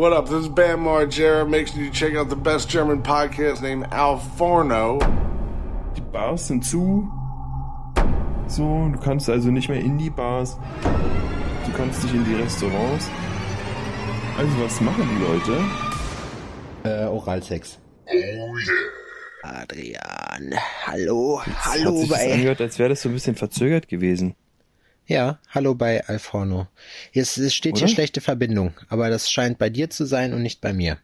What up? This is Bam Margera. Make sure you check out the best German podcast named Al Forno. Die Bars sind zu. So, du kannst also nicht mehr in die Bars. Du kannst nicht in die Restaurants. Also was machen die Leute? Äh, Oralsex. Oh yeah. Adrian, hallo, Hat hallo sich das bei. angehört, als wäre das so ein bisschen verzögert gewesen. Ja, hallo bei Alforno. Jetzt es steht hier Oder? schlechte Verbindung, aber das scheint bei dir zu sein und nicht bei mir.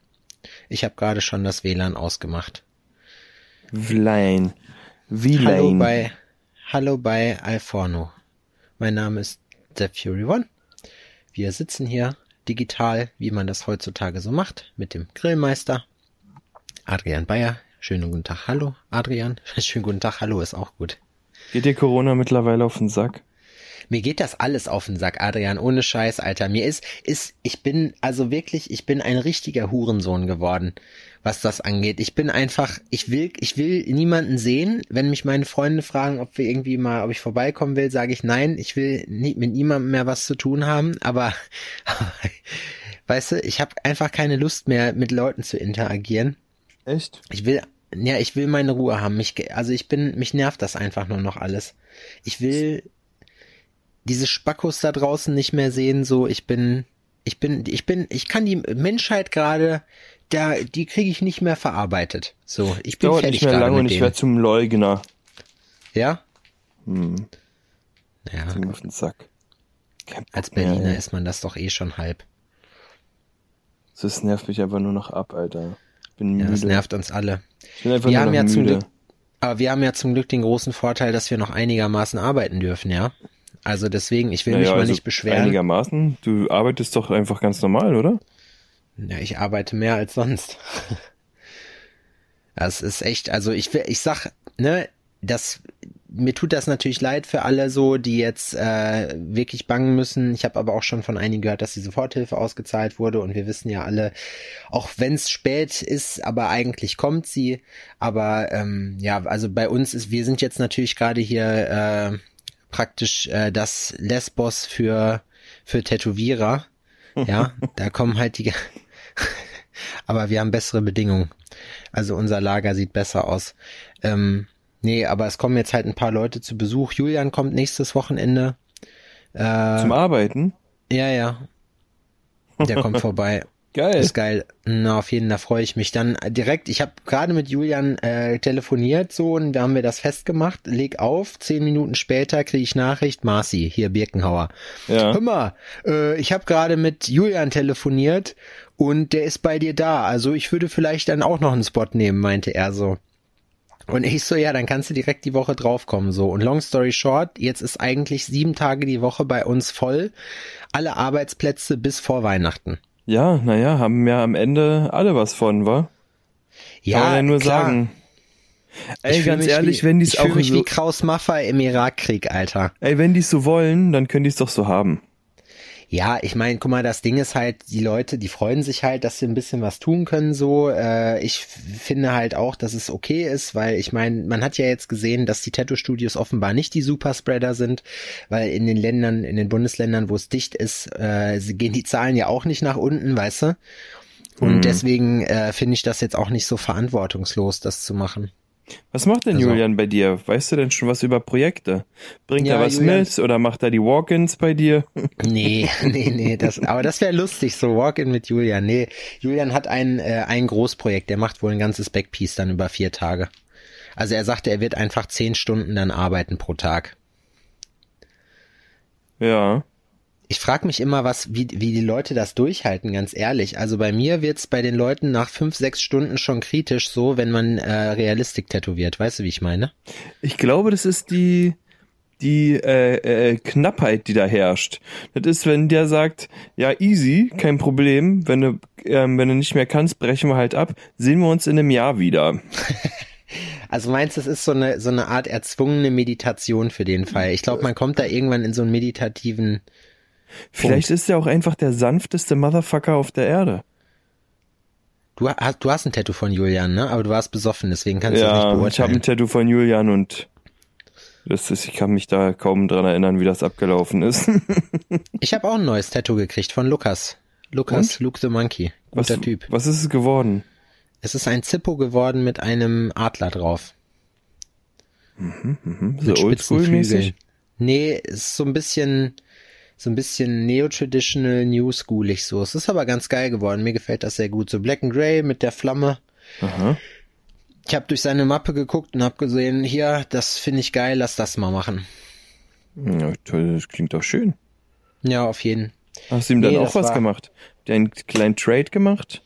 Ich habe gerade schon das WLAN ausgemacht. Vlein. Wie Hallo bei, hallo bei Alforno. Mein Name ist The Fury One. Wir sitzen hier digital, wie man das heutzutage so macht, mit dem Grillmeister Adrian Bayer. Schönen guten Tag, hallo Adrian. Schönen guten Tag, hallo ist auch gut. Geht dir Corona mittlerweile auf den Sack? Mir geht das alles auf den Sack, Adrian, ohne Scheiß, Alter. Mir ist, ist, ich bin, also wirklich, ich bin ein richtiger Hurensohn geworden, was das angeht. Ich bin einfach, ich will, ich will niemanden sehen. Wenn mich meine Freunde fragen, ob wir irgendwie mal, ob ich vorbeikommen will, sage ich nein, ich will nie, mit niemandem mehr was zu tun haben, aber, weißt du, ich habe einfach keine Lust mehr, mit Leuten zu interagieren. Echt? Ich will, ja, ich will meine Ruhe haben. Mich, also ich bin, mich nervt das einfach nur noch alles. Ich will diese Spackos da draußen nicht mehr sehen. So, ich bin, ich bin, ich bin, ich kann die Menschheit gerade, da, die kriege ich nicht mehr verarbeitet. So, ich bin Dauert fertig nicht mehr lange und ich werde zum Leugner. Ja, Hm, ja. mir auf den Sack. Als mehr, Berliner ey. ist man das doch eh schon halb. Das nervt mich einfach nur noch ab, Alter. Bin Ja, müde. das nervt uns alle. Wir haben ja zum müde. Glück, aber wir haben ja zum Glück den großen Vorteil, dass wir noch einigermaßen arbeiten dürfen, ja. Also deswegen, ich will mich Naja, mal also nicht beschweren. Einigermaßen. Du arbeitest doch einfach ganz normal, oder? Ja, ich arbeite mehr als sonst. Das ist echt, also ich will, ich sag, ne, das, mir tut das natürlich leid für alle so, die jetzt äh, wirklich bangen müssen. Ich habe aber auch schon von einigen gehört, dass die Soforthilfe ausgezahlt wurde und wir wissen ja alle, auch wenn es spät ist, aber eigentlich kommt sie. Aber ähm, ja, also bei uns ist, wir sind jetzt natürlich gerade hier äh, praktisch äh, das Lesbos für für Tätowierer. Ja, da kommen halt die. aber wir haben bessere Bedingungen. Also unser Lager sieht besser aus. Ähm, nee, aber es kommen jetzt halt ein paar Leute zu Besuch. Julian kommt nächstes Wochenende. Äh, Zum Arbeiten? ja, ja. Der kommt vorbei. Geil. Ist geil. Na, auf jeden Fall freue ich mich dann direkt. Ich habe gerade mit Julian äh, telefoniert so und da haben wir das festgemacht. Leg auf. Zehn Minuten später kriege ich Nachricht. Marci, hier Birkenhauer. Ja. Hör mal, äh, ich habe gerade mit Julian telefoniert und der ist bei dir da. Also ich würde vielleicht dann auch noch einen Spot nehmen, meinte er so. Und ich so, ja, dann kannst du direkt die Woche draufkommen, so. Und long story short, jetzt ist eigentlich sieben Tage die Woche bei uns voll. Alle Arbeitsplätze bis vor Weihnachten. Ja, naja, haben ja am Ende alle was von, wa? Ja, Kann man ja nur klar. sagen. Ey, Ich ganz ehrlich, wie, wenn die es auch mich so, wie Kraus Maffei im Irakkrieg, Alter. ey, wenn die es so wollen, dann können die es doch so haben. Ja, ich meine, guck mal, das Ding ist halt, die Leute, die freuen sich halt, dass sie ein bisschen was tun können, so. Äh, ich finde halt auch, dass es okay ist, weil ich meine, man hat ja jetzt gesehen, dass die Tattoo-Studios offenbar nicht die Superspreader sind, weil in den Ländern, in den Bundesländern, wo es dicht ist, äh, gehen die Zahlen ja auch nicht nach unten, weißt du? Und Mhm. deswegen äh, finde ich das jetzt auch nicht so verantwortungslos, das zu machen. Was macht denn Also- Julian bei dir? Weißt du denn schon was über Projekte? Bringt Ja, er was Julian- mit oder macht er die Walk-ins bei dir? Nee, nee, nee, das, aber das wäre lustig, so Walk-in mit Julian. Nee, Julian hat ein, äh, ein Großprojekt, der macht wohl ein ganzes Backpiece dann über vier Tage. Also er sagte, er wird einfach zehn Stunden dann arbeiten pro Tag. Ja. Ich frage mich immer, was, wie, wie die Leute das durchhalten, ganz ehrlich. Also bei mir wird's bei den Leuten nach fünf, sechs Stunden schon kritisch, so wenn man äh, Realistik tätowiert. Weißt du, wie ich meine? Ich glaube, das ist die, die äh, äh, Knappheit, die da herrscht. Das ist, wenn der sagt, ja, easy, kein Problem, wenn du, ähm, wenn du nicht mehr kannst, brechen wir halt ab, sehen wir uns in einem Jahr wieder. Also meinst du, es ist so eine, so eine Art erzwungene Meditation für den Fall? Ich glaube, man kommt da irgendwann in so einen meditativen, Vielleicht ist er auch einfach der sanfteste Motherfucker auf der Erde. Du hast, du hast ein Tattoo von Julian, ne? Aber du warst besoffen, deswegen kannst du das nicht Ja, ich habe beurteilen. ein Tattoo von Julian und das ist, ich kann mich da kaum dran erinnern, wie das abgelaufen ist. Ich habe auch ein neues Tattoo gekriegt von Lukas. Lukas, Und? Luke the Monkey. Was, Guter Typ. was ist es geworden? Es ist ein Zippo geworden mit einem Adler drauf. Mhm, so Mit spitzen oldschool-mäßig? Nee, ist so ein bisschen, so ein bisschen neo-traditional, new-schoolig so. Es ist aber ganz geil geworden. Mir gefällt das sehr gut. So Black and Grey mit der Flamme. Aha. Ich habe durch seine Mappe geguckt und habe gesehen, hier, das finde ich geil, lass das mal machen. Ja, toll, das klingt doch schön. Ja, auf jeden. Hast du ihm dann Nee, auch was war- gemacht? Einen kleinen Trade gemacht?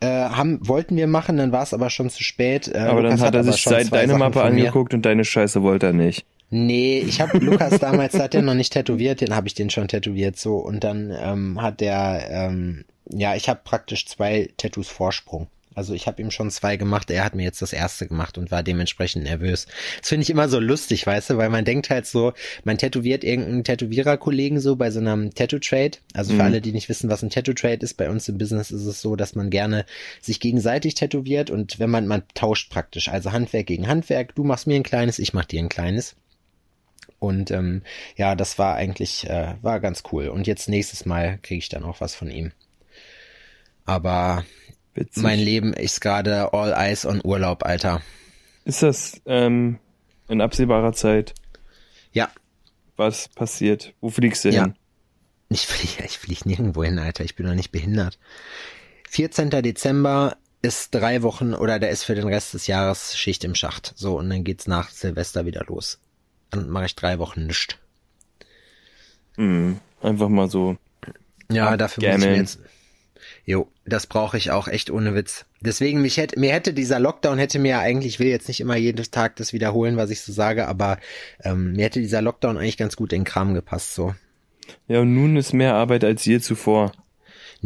Äh, haben, wollten wir machen, dann war es aber schon zu spät. Äh, aber dann Lukas hat er sich zwei deine Sachen Mappe angeguckt und deine Scheiße wollte er nicht. Nee, ich habe Lukas damals hat er noch nicht tätowiert, den habe ich den schon tätowiert so und dann ähm, hat der ähm, ja, ich habe praktisch zwei Tattoos Vorsprung. Also ich habe ihm schon zwei gemacht, er hat mir jetzt das erste gemacht und war dementsprechend nervös. Das finde ich immer so lustig, weißt du, weil man denkt halt so, man tätowiert irgendeinen Tätowiererkollegen so bei so einem Tattoo-Trade. Also für Mhm. alle, die nicht wissen, was ein Tattoo-Trade ist, bei uns im Business ist es so, dass man gerne sich gegenseitig tätowiert und wenn man, man tauscht praktisch, also Handwerk gegen Handwerk, du machst mir ein kleines, ich mach dir ein kleines. Und ähm, ja, das war eigentlich, äh, war ganz cool. Und jetzt nächstes Mal kriege ich dann auch was von ihm. Aber Witzig. mein Leben ist gerade all eyes on Urlaub, Alter. ist das ähm, in absehbarer Zeit Ja, was passiert? Wo fliegst du Ja. hin? ich fliege ich flieg nirgendwo hin, Alter. Ich bin doch nicht behindert. 14. Dezember ist drei Wochen oder da ist für den Rest des Jahres Schicht im Schacht. So, und dann geht's nach Silvester wieder los. Dann mache ich drei Wochen nichts. Mhm. Einfach mal so. Ja, dafür muss ich mir jetzt. Jo, das brauche ich auch echt ohne Witz. Deswegen, mich hätte, mir hätte dieser Lockdown hätte mir eigentlich, ich will jetzt nicht immer jeden Tag das wiederholen, was ich so sage, aber ähm, mir hätte dieser Lockdown eigentlich ganz gut in den Kram gepasst, so. Ja, und nun ist mehr Arbeit als je zuvor.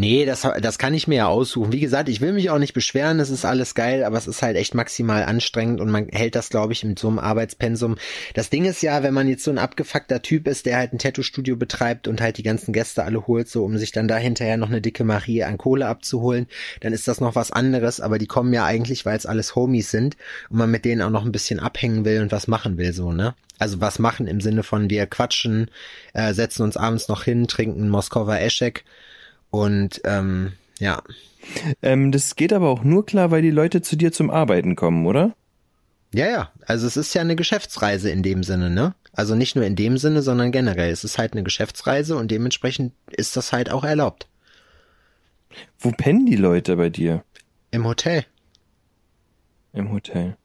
Nee, das, das kann ich mir ja aussuchen. Wie gesagt, ich will mich auch nicht beschweren, es ist alles geil, aber es ist halt echt maximal anstrengend und man hält das, glaube ich, mit so einem Arbeitspensum. Das Ding ist ja, wenn man jetzt so ein abgefuckter Typ ist, der halt ein Tattoo-Studio betreibt und halt die ganzen Gäste alle holt, so um sich dann da hinterher noch eine dicke Marie an Kohle abzuholen, dann ist das noch was anderes, aber die kommen ja eigentlich, weil es alles Homies sind und man mit denen auch noch ein bisschen abhängen will und was machen will, so, ne? Also was machen im Sinne von wir quatschen, äh, setzen uns abends noch hin, trinken Moskower Eschek und ähm, ja, Ähm, das geht aber auch nur klar, weil die Leute zu dir zum Arbeiten kommen, oder? ja, ja. Also es ist ja eine Geschäftsreise in dem Sinne, ne? Also nicht nur in dem Sinne, sondern generell. Es ist halt eine Geschäftsreise und dementsprechend ist das halt auch erlaubt. Wo pennen die Leute bei dir? Im Hotel. Im Hotel.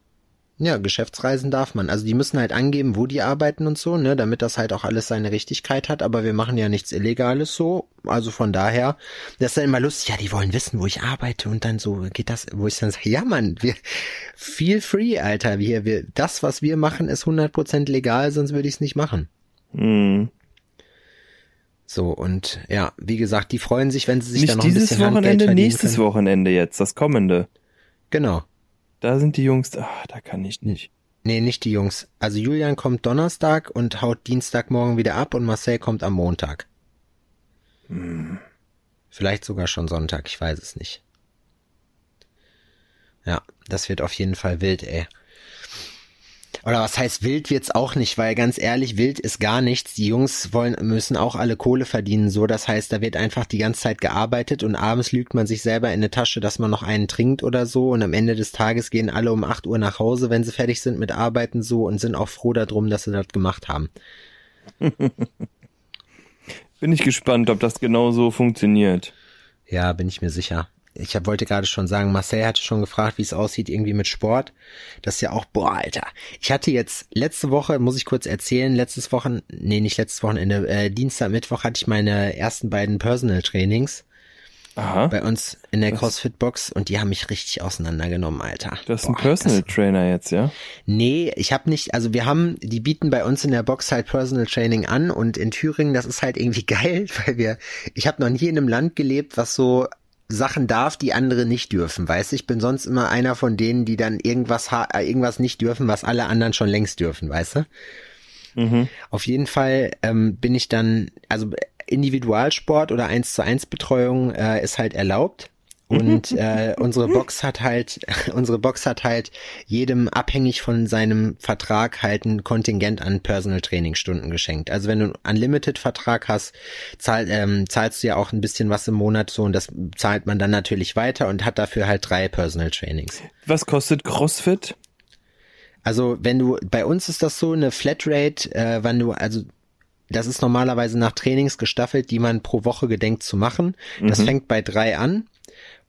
Ja, Geschäftsreisen darf man. Also die müssen halt angeben, wo die arbeiten und so, ne, damit das halt auch alles seine Richtigkeit hat, aber wir machen ja nichts Illegales so. Also von daher, das ist dann immer lustig, ja, die wollen wissen, wo ich arbeite und dann so geht das, wo ich dann sage, ja Mann, wir feel free, Alter, wir, wir, das, was wir machen, ist 100% legal, sonst würde ich es nicht machen. Mhm. So, und ja, wie gesagt, die freuen sich, wenn sie sich Nicht dann noch ein dieses bisschen Handgeld Wochenende, verdienen nächstes können. Wochenende jetzt, das kommende. Genau. Da sind die Jungs, ah, da kann ich nicht. Nee, nicht die Jungs. Also Julian kommt Donnerstag und haut Dienstagmorgen wieder ab und Marcel kommt am Montag. Vielleicht sogar schon Sonntag, ich weiß es nicht. Ja, das wird auf jeden Fall wild, ey. Oder was heißt wild wird's auch nicht, weil ganz ehrlich, wild ist gar nichts. Die Jungs wollen, müssen auch alle Kohle verdienen, so. Das heißt, da wird einfach die ganze Zeit gearbeitet und abends lügt man sich selber in eine Tasche, dass man noch einen trinkt oder so. Und am Ende des Tages gehen alle um 8 Uhr nach Hause, wenn sie fertig sind mit Arbeiten so und sind auch froh darum, dass sie das gemacht haben. Bin ich gespannt, ob das genau so funktioniert. Ja, bin ich mir sicher. Ich hab, wollte gerade schon sagen, Marcel hatte schon gefragt, wie es aussieht irgendwie mit Sport. Das ist ja auch, boah, Alter. Ich hatte jetzt letzte Woche, muss ich kurz erzählen, letztes Wochen, nee, nicht letztes Wochenende, äh, Dienstag, Mittwoch hatte ich meine ersten beiden Personal Trainings Aha. bei uns in der CrossFit-Box und die haben mich richtig auseinandergenommen, Alter. Du hast einen Boah, Personal das- Trainer jetzt, ja? Nee, ich habe nicht, also wir haben, die bieten bei uns in der Box halt Personal Training an und in Thüringen, das ist halt irgendwie geil, weil wir, ich habe noch nie in einem Land gelebt, was so Sachen darf, die andere nicht dürfen, weißt du? Ich bin sonst immer einer von denen, die dann irgendwas, äh, irgendwas nicht dürfen, was alle anderen schon längst dürfen, weißt du? Mhm. Auf jeden Fall ähm, bin ich dann, also Individualsport oder 1 zu 1 Betreuung äh, ist halt erlaubt. Und äh, unsere Box hat halt, unsere Box hat halt jedem abhängig von seinem Vertrag halt ein Kontingent an Personal Training Stunden geschenkt. Also wenn du einen Unlimited Vertrag hast, zahl, ähm, zahlst du ja auch ein bisschen was im Monat so und das zahlt man dann natürlich weiter und hat dafür halt drei Personal Trainings. Was kostet CrossFit? Also wenn du, bei uns ist das so eine Flatrate, äh, wenn du, also das ist normalerweise nach Trainings gestaffelt, die man pro Woche gedenkt zu machen. Das Mhm. fängt bei drei an.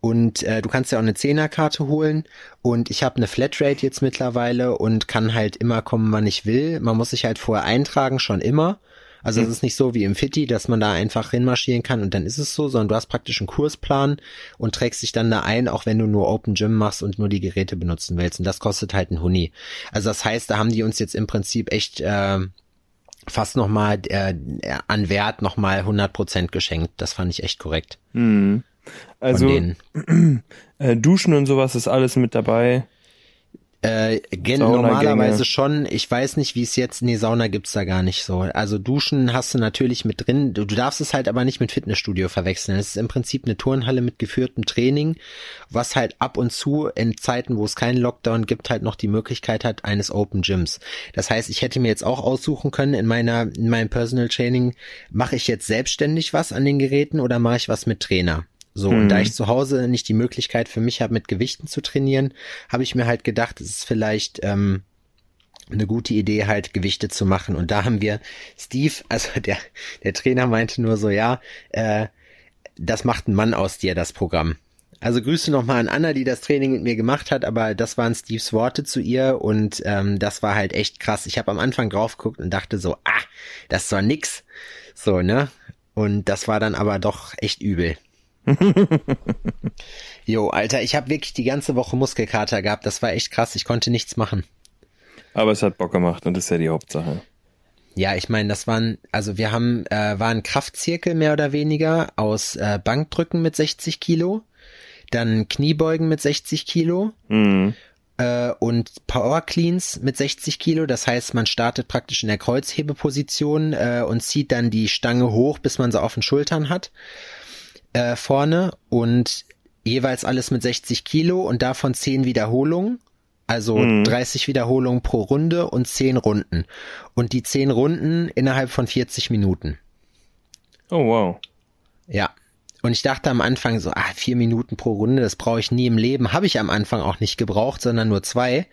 Und äh, du kannst ja auch eine Zehnerkarte holen. Und ich habe eine Flatrate jetzt mittlerweile und kann halt immer kommen, wann ich will. Man muss sich halt vorher eintragen, schon immer. Also es ist nicht so wie im Fitti, dass man da einfach hinmarschieren kann und dann ist es so, sondern du hast praktisch einen Kursplan und trägst dich dann da ein, auch wenn du nur Open Gym machst und nur die Geräte benutzen willst. Und das kostet halt ein Huni. Also das heißt, da haben die uns jetzt im Prinzip echt äh, fast nochmal äh, an Wert nochmal 100% geschenkt. Das fand ich echt korrekt. Hm. Also äh, Duschen und sowas ist alles mit dabei. Äh, gen normalerweise schon. Ich weiß nicht, wie es jetzt. Nee, Sauna gibt's da gar nicht so. Also Duschen hast du natürlich mit drin. Du, du darfst es halt aber nicht mit Fitnessstudio verwechseln. Es ist im Prinzip eine Turnhalle mit geführtem Training, was halt ab und zu in Zeiten, wo es keinen Lockdown gibt, halt noch die Möglichkeit hat eines Open Gyms. Das heißt, ich hätte mir jetzt auch aussuchen können in meiner in meinem Personal Training, mache ich jetzt selbstständig was an den Geräten oder mache ich was mit Trainer? So, und da ich zu Hause nicht die Möglichkeit für mich habe, mit Gewichten zu trainieren, habe ich mir halt gedacht, es ist vielleicht ähm, eine gute Idee, halt Gewichte zu machen. Und da haben wir Steve, also der, der Trainer meinte nur so, ja, äh, das macht ein Mann aus dir, das Programm. Also Grüße nochmal an Anna, die das Training mit mir gemacht hat, aber das waren Steves Worte zu ihr und ähm, das war halt echt krass. Ich habe am Anfang drauf geguckt und dachte so, ah, das doch nix. So, ne? Und das war dann aber doch echt übel. Jo, Alter, ich habe wirklich die ganze Woche Muskelkater gehabt. Das war echt krass. Ich konnte nichts machen. Aber es hat Bock gemacht und das ist ja die Hauptsache. Ja, ich meine, das waren, also wir haben, äh, war ein Kraftzirkel mehr oder weniger aus äh, Bankdrücken mit 60 Kilo, dann Kniebeugen mit 60 Kilo Mhm. äh, und Power Cleans mit 60 Kilo. Das heißt, man startet praktisch in der Kreuzhebeposition äh, und zieht dann die Stange hoch, bis man sie auf den Schultern hat äh, vorne und jeweils alles mit 60 Kilo und davon 10 Wiederholungen. Also 30 Wiederholungen pro Runde und 10 Runden. Und die 10 Runden innerhalb von 40 Minuten. Oh wow. Ja. Und ich dachte am Anfang so, ah, vier Minuten pro Runde, das brauche ich nie im Leben. Habe ich am Anfang auch nicht gebraucht, sondern nur zwei.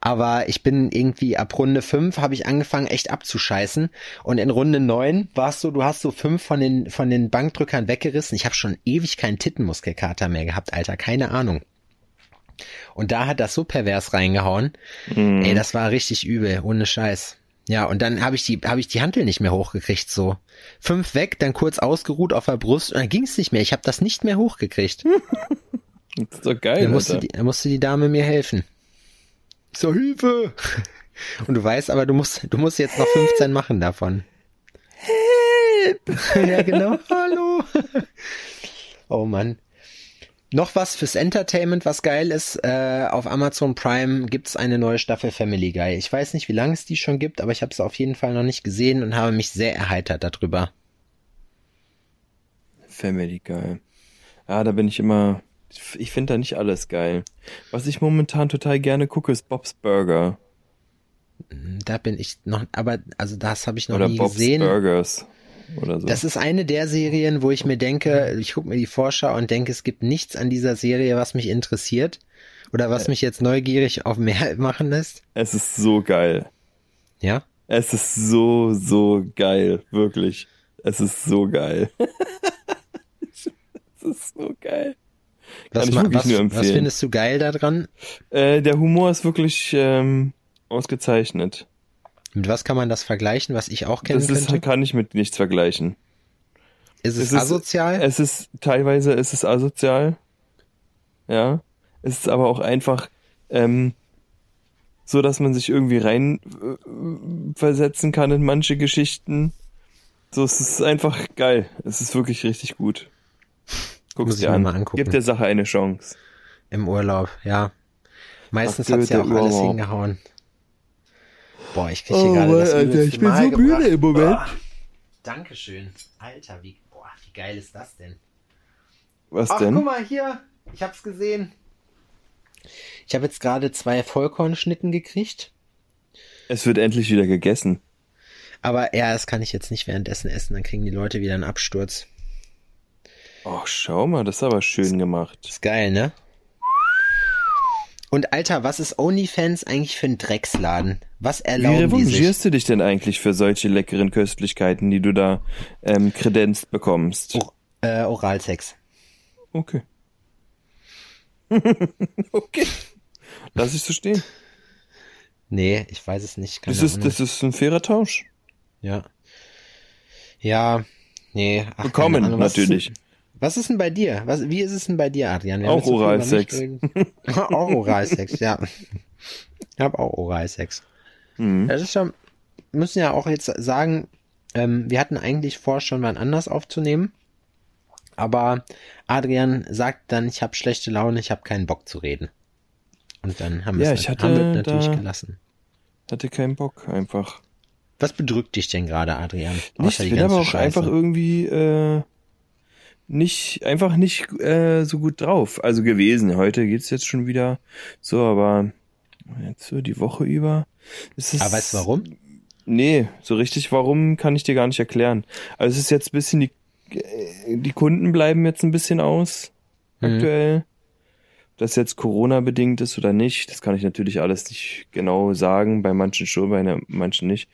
Aber ich bin irgendwie ab Runde fünf habe ich angefangen, echt abzuscheißen. Und in Runde neun warst du, du hast so fünf von den, von den Bankdrückern weggerissen. Ich habe schon ewig keinen Tittenmuskelkater mehr gehabt, Alter. Keine Ahnung. Und da hat das so pervers reingehauen. Ey, das war richtig übel, ohne Scheiß. Ja, und dann habe ich die habe ich die Hantel nicht mehr hochgekriegt so. Fünf weg, dann kurz ausgeruht auf der Brust und dann ging es nicht mehr. Ich habe das nicht mehr hochgekriegt. Das ist doch geil, Dann musste, die, dann musste die Dame mir helfen. So Hilfe. Und du weißt, aber du musst du musst jetzt noch 15 machen davon. Help. ja, genau. Hallo. Oh Mann. Noch was fürs Entertainment, was geil ist. Äh, auf Amazon Prime gibt's eine neue Staffel Family Guy. Ich weiß nicht, wie lange es die schon gibt, aber ich habe es auf jeden Fall noch nicht gesehen und habe mich sehr erheitert darüber. Family geil. Ja, da bin ich immer. Ich finde da nicht alles geil. Was ich momentan total gerne gucke, ist Bob's Burger. Da bin ich noch, aber also das habe ich noch Oder nie Bob's gesehen. Burgers. Oder so. Das ist eine der Serien, wo ich mir denke, ich gucke mir die Vorschau und denke, es gibt nichts an dieser Serie, was mich interessiert oder was mich jetzt neugierig auf mehr machen lässt. es ist so geil. Ja? Es ist so, so geil. Wirklich. Es ist so geil. es ist so geil. Kann Was, ich ma- wirklich was, nur was empfehlen. findest du geil daran? Äh, der Humor ist wirklich ähm, ausgezeichnet. Mit was kann man das vergleichen, was ich auch kennen Das ist, könnte? kann ich mit nichts vergleichen. Ist es, es ist- asozial? Es ist teilweise ist es asozial. Ja. Es ist aber auch einfach ähm, so, dass man sich irgendwie rein äh, versetzen kann in manche Geschichten. So, es ist einfach geil. Es ist wirklich richtig gut. Guck's dir an. mal angucken. Gib der Sache eine Chance. Im Urlaub, ja. Meistens Ach, hat's ja auch alles hingehauen. Boah, ich kriege hier gerade das übelste Mal gebracht. im Moment. Boah. Dankeschön. Alter, wie, boah, wie geil ist das denn? Was Ach, denn? guck mal hier. ich hab's gesehen. Ich habe jetzt gerade zwei Vollkornschnitten gekriegt. Es wird endlich wieder gegessen. Aber ja, das kann ich jetzt nicht währenddessen essen, dann kriegen die Leute wieder einen Absturz. Oh, schau mal, das ist aber schön gemacht. Ist geil, ne? Und Alter, was ist OnlyFans eigentlich für ein Drecksladen? Was Wie erlauben sich? revanchierst du dich denn eigentlich für solche leckeren Köstlichkeiten, die du da ähm, kredenzt bekommst? Oh, äh, Oralsex. Okay. okay. Lass ich so stehen. Nee, ich weiß es nicht. Keine Das ist, Ahnung. das ist ein fairer Tausch. Ja. Ja, nee. Ach, Bekommen, Ahnung, natürlich. Ist, was ist denn bei dir? Was, wie ist es denn bei dir, Adrian? Wir Auch Oralsex. auch Oralsex, ja. Ich habe auch Oralsex. Mhm. Das ist ja, müssen ja auch jetzt sagen, ähm, wir hatten eigentlich vor, schon mal anders aufzunehmen. Aber Adrian sagt dann, ich habe schlechte Laune, ich habe keinen Bock zu reden. Und dann haben wir Ja, es ich halt- natürlich gelassen. Hatte keinen Bock, einfach. Was bedrückt dich denn gerade, Adrian? Nicht, die bin aber auch Scheiße. einfach irgendwie äh, nicht, einfach nicht äh, so gut drauf. Also gewesen. Heute geht's jetzt schon wieder so, aber jetzt so die Woche über. Ist es, Aber weißt du warum? Nee, so richtig warum kann ich dir gar nicht erklären. Also es ist jetzt ein bisschen die, äh, die Kunden bleiben jetzt ein bisschen aus Mhm. aktuell. Ob das jetzt Corona bedingt ist oder nicht, das kann ich natürlich alles nicht genau sagen. Bei manchen schon, bei ne- manchen nicht.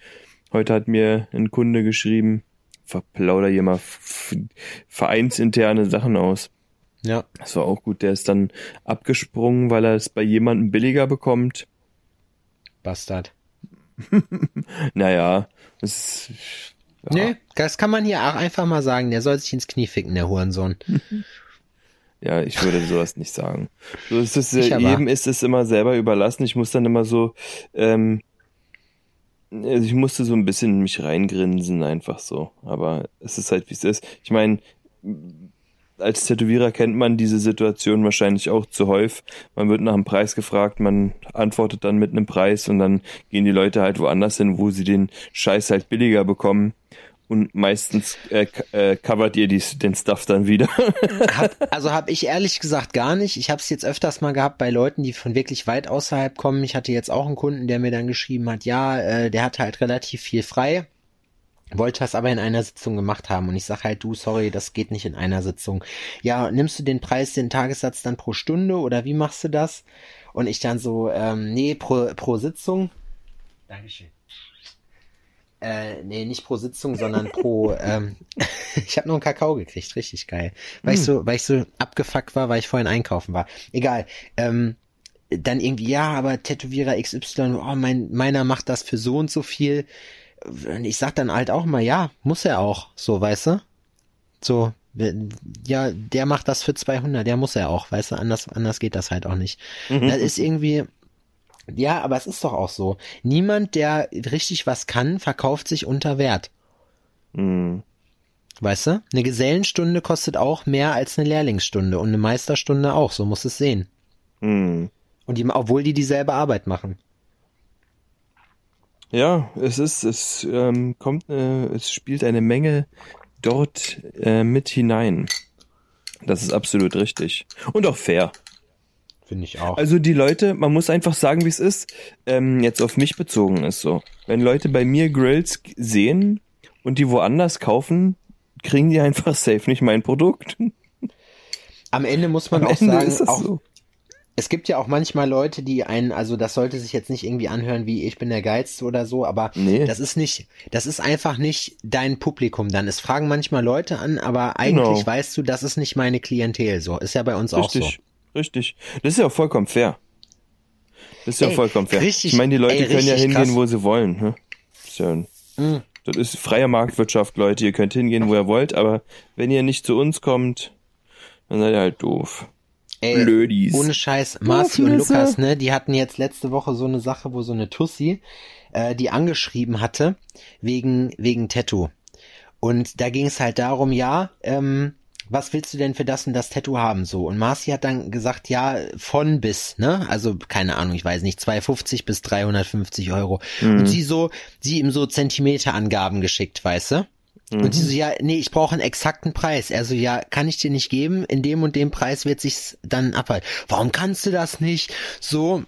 Heute hat mir ein Kunde geschrieben, verplauder hier mal vereinsinterne Sachen aus. Ja. Das war auch gut. Der ist dann abgesprungen, weil er es bei jemandem billiger bekommt. Bastard. Naja, das ist, ja. Nee, das kann man hier auch einfach mal sagen. Der soll sich ins Knie ficken, der Hurensohn. Ja, ich würde sowas nicht sagen. So ist es, äh, aber. jedem ist es immer selber überlassen. Ich muss dann immer so, ähm, also ich musste so ein bisschen mich reingrinsen, einfach so. Aber es ist halt, wie es ist. Ich meine, als Tätowierer kennt man diese Situation wahrscheinlich auch zu häufig. Man wird nach einem Preis gefragt, man antwortet dann mit einem Preis und dann gehen die Leute halt woanders hin, wo sie den Scheiß halt billiger bekommen. Und meistens äh, äh, covert ihr dies, den Stuff dann wieder. Hab, also habe ich ehrlich gesagt gar nicht. Ich habe es jetzt öfters mal gehabt bei Leuten, die von wirklich weit außerhalb kommen. Ich hatte jetzt auch einen Kunden, der mir dann geschrieben hat, ja, äh, der hat halt relativ viel frei, wollte das aber in einer Sitzung gemacht haben. Und ich sag halt, du, sorry, das geht nicht in einer Sitzung. Ja, nimmst du den Preis, den Tagessatz dann pro Stunde oder wie machst du das? Und ich dann so, ähm, nee, pro, pro Sitzung. Dankeschön. Äh, nee, nicht pro Sitzung, sondern pro. ähm, ich habe noch einen Kakao gekriegt, richtig geil. Weil ich so, weil ich so abgefuckt war, weil ich vorhin einkaufen war. Egal. Ähm, dann irgendwie, ja, aber Tätowierer XY, oh, mein, meiner macht das für so und so viel. Und ich sag dann halt auch mal, ja, muss er auch, so, weißt du? So, ja, der macht das für 200, der muss er auch, weißt du, anders, anders geht das halt auch nicht. Das ist irgendwie, ja, aber es ist doch auch so. Niemand, der richtig was kann, verkauft sich unter Wert. Hm. Weißt du? Eine Gesellenstunde kostet auch mehr als eine Lehrlingsstunde und eine Meisterstunde auch, so muss es sehen. Hm. Und die, obwohl die dieselbe Arbeit machen. Ja, es ist, es ähm, kommt, äh, es spielt eine Menge dort äh, mit hinein. Das ist absolut richtig. Und auch fair. Finde ich auch. Also die Leute, man muss einfach sagen, wie es ist, ähm, jetzt auf mich bezogen ist so. Wenn Leute bei mir Grills sehen und die woanders kaufen, kriegen die einfach safe nicht mein Produkt. Am Ende muss man Am auch Ende sagen, ist das auch, so. es gibt ja auch manchmal Leute, die einen, also das sollte sich jetzt nicht irgendwie anhören wie ich bin der Geilste oder so, aber Nee. das ist nicht, das ist einfach nicht dein Publikum dann. Es fragen manchmal Leute an, aber eigentlich Genau. weißt du, das ist nicht meine Klientel so. Ist ja bei uns auch so. Richtig. Das ist ja auch vollkommen fair. Das ist ja Ey, vollkommen fair. richtig- ich meine, die Leute ey, können ja hingehen, krass. wo sie wollen. Ne? Ist ja, Mhm. Das ist freie Marktwirtschaft, Leute. Ihr könnt hingehen, wo ihr wollt, aber wenn ihr nicht zu uns kommt, dann seid ihr halt doof. Ey, Blödis. Ohne Scheiß, Marci und. Lukas, ne, die hatten jetzt letzte Woche so eine Sache, wo so eine Tussi, äh, die angeschrieben hatte, wegen, wegen Tattoo. Und da ging es halt darum, ja, ähm, was willst du denn für das und das Tattoo haben, so? Und Marci hat dann gesagt, ja, von bis, ne? Also, keine Ahnung, ich weiß nicht, 250 bis 350 Euro. Und sie so, sie ihm so Zentimeterangaben geschickt, weißt du? Und sie so, ja, nee, ich brauche einen exakten Preis. Er so, ja, kann ich dir nicht geben. In dem und dem Preis wird sich's dann abhalten. Warum kannst du das nicht? So,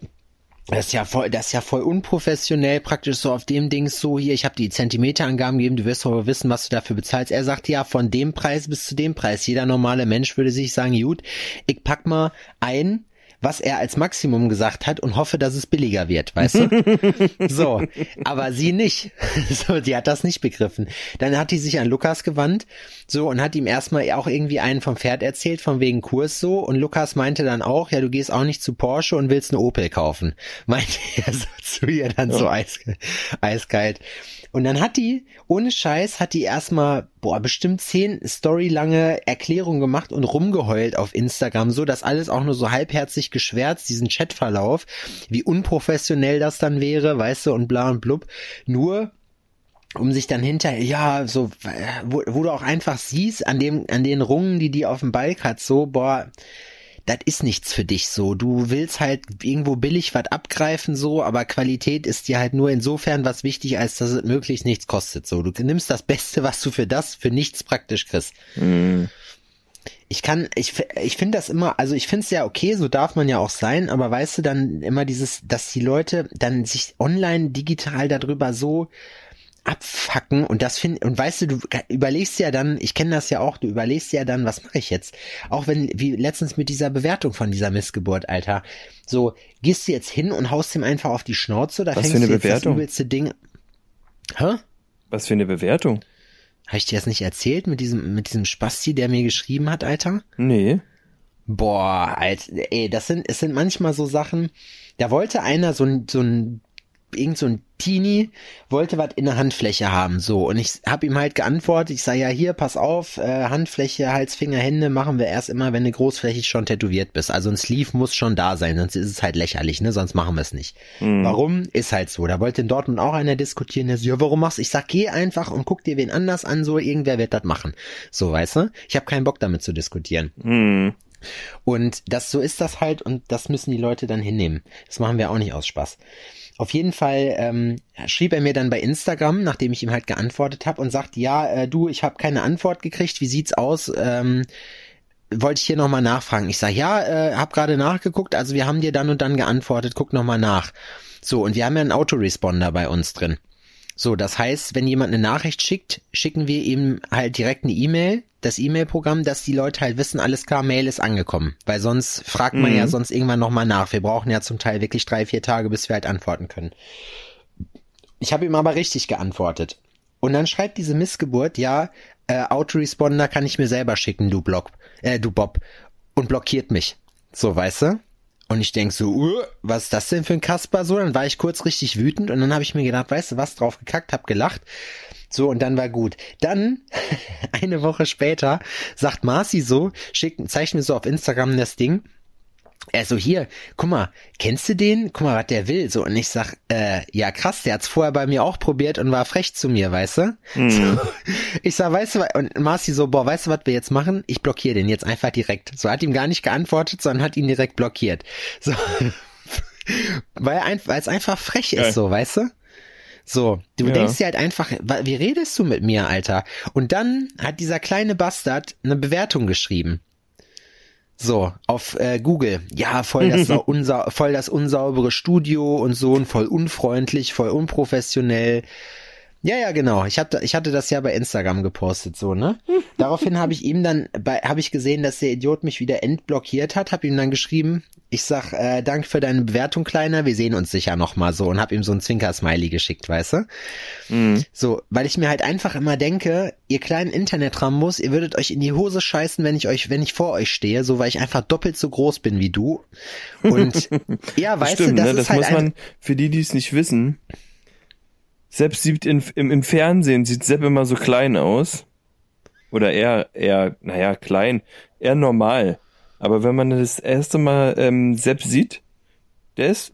das ist ja voll, das ist ja voll unprofessionell, praktisch so auf dem Ding so hier, ich habe die Zentimeterangaben gegeben, du wirst aber wissen, was du dafür bezahlst. Er sagt ja, von dem Preis bis zu dem Preis. Jeder normale Mensch würde sich sagen, gut, ich pack mal ein, was er als Maximum gesagt hat und hoffe, dass es billiger wird, weißt du? so, aber sie nicht. so, die hat das nicht begriffen. Dann hat die sich an Lukas gewandt, so, und hat ihm erstmal auch irgendwie einen vom Pferd erzählt, von wegen Kurs so, und Lukas meinte dann auch, ja, du gehst auch nicht zu Porsche und willst eine Opel kaufen. Meinte er so zu ihr dann ja. so eis, eiskalt. Und dann hat die, ohne Scheiß, hat die erstmal, boah, bestimmt zehn storylange Erklärungen gemacht und rumgeheult auf Instagram, so dass alles auch nur so halbherzig geschwärzt, diesen Chatverlauf, wie unprofessionell das dann wäre, weißt du, und bla und blub. Nur, um sich dann hinter, ja, so, wo, wo du auch einfach siehst, an dem, an den Rungen, die die auf dem Balk hat, so, boah, das ist nichts für dich so. Du willst halt irgendwo billig was abgreifen so, aber Qualität ist dir halt nur insofern was wichtig, als dass es möglichst nichts kostet so. Du nimmst das Beste, was du für das, für nichts praktisch kriegst. Mhm. Ich kann, ich, ich finde das immer, also ich finde es ja okay, so darf man ja auch sein, aber weißt du dann immer dieses, dass die Leute dann sich online digital darüber so abfacken und das find und weißt du, du überlegst ja dann, ich kenne das ja auch, du überlegst ja dann, was mache ich jetzt? Auch wenn wie letztens mit dieser Bewertung von dieser Missgeburt, Alter. So, gehst du jetzt hin und haust ihm einfach auf die Schnauze oder was fängst für eine du jetzt Bewertung? das übelste Ding? Hä? Was für eine Bewertung? Habe ich dir das nicht erzählt mit diesem mit diesem Spasti, der mir geschrieben hat, Alter? Nee. Boah, Alter, ey, das sind es sind manchmal so Sachen, da wollte einer so ein so ein irgend so ein Teenie wollte was in der Handfläche haben, so. Und ich habe ihm halt geantwortet, ich sage ja hier, pass auf, äh, Handfläche, Hals, Finger, Hände machen wir erst immer, wenn du großflächig schon tätowiert bist. Also ein Sleeve muss schon da sein, sonst ist es halt lächerlich, ne? Sonst machen wir es nicht. Mhm. Warum? Ist halt so. Da wollte in Dortmund auch einer diskutieren, der so, ja, warum machst du? Ich sag, geh einfach und guck dir wen anders an, so, irgendwer wird das machen. So, weißt du? Ich habe keinen Bock damit zu diskutieren. Mhm. Und das, so ist das halt und das müssen die Leute dann hinnehmen. Das machen wir auch nicht aus Spaß. Auf jeden Fall ähm, schrieb er mir dann bei Instagram, nachdem ich ihm halt geantwortet habe und sagt, ja, äh, du, ich habe keine Antwort gekriegt, wie sieht's aus? Ähm, wollte ich hier nochmal nachfragen. Ich sage, ja, äh, hab gerade nachgeguckt, also wir haben dir dann und dann geantwortet, guck nochmal nach. So, und wir haben ja einen Autoresponder bei uns drin. So, das heißt, wenn jemand eine Nachricht schickt, schicken wir ihm halt direkt eine E-Mail, das E-Mail-Programm, dass die Leute halt wissen, alles klar, Mail ist angekommen. Weil sonst fragt man mhm. ja sonst irgendwann nochmal nach. Wir brauchen ja zum Teil wirklich drei, vier Tage, bis wir halt antworten können. Ich habe ihm aber richtig geantwortet. Und dann schreibt diese Missgeburt, ja, äh, Autoresponder kann ich mir selber schicken, du Block, äh, du Bob. Und blockiert mich. So, weißt du? Und ich denk so, uh, was ist das denn für ein Kasper so? Dann war ich kurz richtig wütend und dann habe ich mir gedacht, weißt du was, drauf gekackt, hab gelacht. So, und dann war gut. Dann, eine Woche später, sagt Marci so, schickt, zeigt mir so auf Instagram das Ding. Er so, hier, guck mal, kennst du den? Guck mal, was der will. So, und ich sag, äh, ja krass, der hat's vorher bei mir auch probiert und war frech zu mir, weißt du? Mhm. So, ich sag, weißt du, und Marci so, boah, weißt du, was wir jetzt machen? Ich blockiere den jetzt einfach direkt. So, hat ihm gar nicht geantwortet, sondern hat ihn direkt blockiert. So, weil, weil es einfach frech ist, ja. so, weißt du? So, du ja. denkst dir halt einfach, wie redest du mit mir, Alter? Und dann hat dieser kleine Bastard eine Bewertung geschrieben. So, auf äh, Google. Ja, voll das, unsa voll das unsaubere Studio und so und voll unfreundlich, voll unprofessionell. Ja, ja, genau. Ich hatte, ich hatte das ja bei Instagram gepostet, so, ne? Daraufhin habe ich ihm dann, habe ich gesehen, dass der Idiot mich wieder entblockiert hat, habe ihm dann geschrieben, ich sag, äh, danke für deine Bewertung, Kleiner, wir sehen uns sicher nochmal so und habe ihm so ein Zwinker-Smiley geschickt, weißt du? Mhm. So, weil ich mir halt einfach immer denke, ihr kleinen Internet-Rambos, ihr würdet euch in die Hose scheißen, wenn ich euch, wenn ich vor euch stehe, so weil ich einfach doppelt so groß bin wie du. Und ja, weißt Stimmt, du, das ne? ist das halt muss man, für die, die es nicht wissen, selbst sieht in, im, im Fernsehen sieht Sepp immer so klein aus. Oder eher, eher, naja, klein, eher normal. Aber wenn man das erste Mal ähm, Sepp sieht, der ist,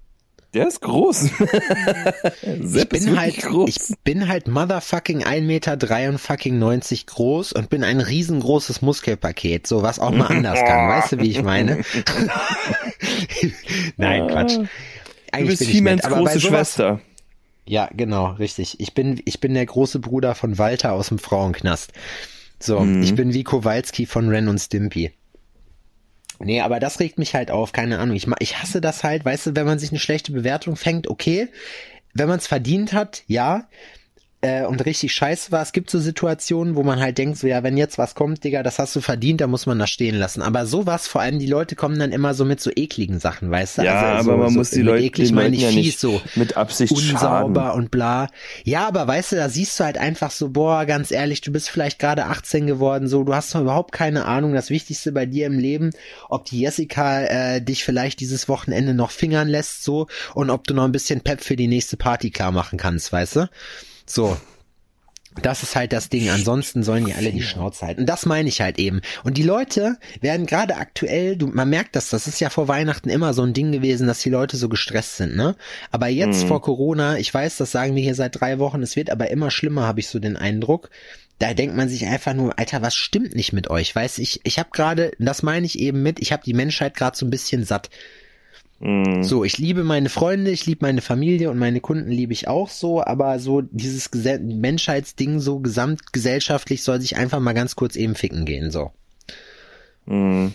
der ist groß. ich bin halt, groß. ich bin halt motherfucking 1 Meter 93 groß und bin ein riesengroßes Muskelpaket, so was auch mal anders kann. Weißt du, wie ich meine? Nein, Quatsch. Eigentlich du bist He-Mans große Schwester. Ja, genau, richtig. Ich bin, ich bin der große Bruder von Walter aus dem Frauenknast. So, Mhm. ich bin wie Kowalski von Ren und Stimpy. Nee, aber das regt mich halt auf, keine Ahnung. Ich, ich hasse das halt, weißt du, wenn man sich eine schlechte Bewertung fängt, okay. Wenn man es verdient hat, ja. Äh, und richtig scheiße war, es gibt so Situationen, wo man halt denkt, so ja, wenn jetzt was kommt, Digga, das hast du verdient, da muss man das stehen lassen. Aber sowas, vor allem die Leute kommen dann immer so mit so ekligen Sachen, weißt du? Ja, also, aber so, man so, muss die Leute, eklig meine ich ja fies, nicht so mit Absicht unsauber schaden. und bla. Ja, aber weißt du, da siehst du halt einfach so, boah, ganz ehrlich, du bist vielleicht gerade 18 geworden, so, du hast noch überhaupt keine Ahnung, das Wichtigste bei dir im Leben, ob die Jessica äh, dich vielleicht dieses Wochenende noch fingern lässt, so, und ob du noch ein bisschen Pep für die nächste Party klar machen kannst, weißt du? So. Das ist halt das Ding. Ansonsten sollen die alle die Schnauze halten. Und das meine ich halt eben. Und die Leute werden gerade aktuell, du, man merkt das, das ist ja vor Weihnachten immer so ein Ding gewesen, dass die Leute so gestresst sind, ne? Aber jetzt vor Corona, ich weiß, das sagen wir hier seit drei Wochen, es wird aber immer schlimmer, habe ich so den Eindruck. Da denkt man sich einfach nur, Alter, was stimmt nicht mit euch? Weiß ich, ich habe gerade, das meine ich eben mit, ich habe die Menschheit gerade so ein bisschen satt. Mhm. So, ich liebe meine Freunde, ich liebe meine Familie und meine Kunden liebe ich auch so, aber so dieses Gesell Menschheitsding so gesamtgesellschaftlich soll sich einfach mal ganz kurz eben ficken gehen, so. Mhm.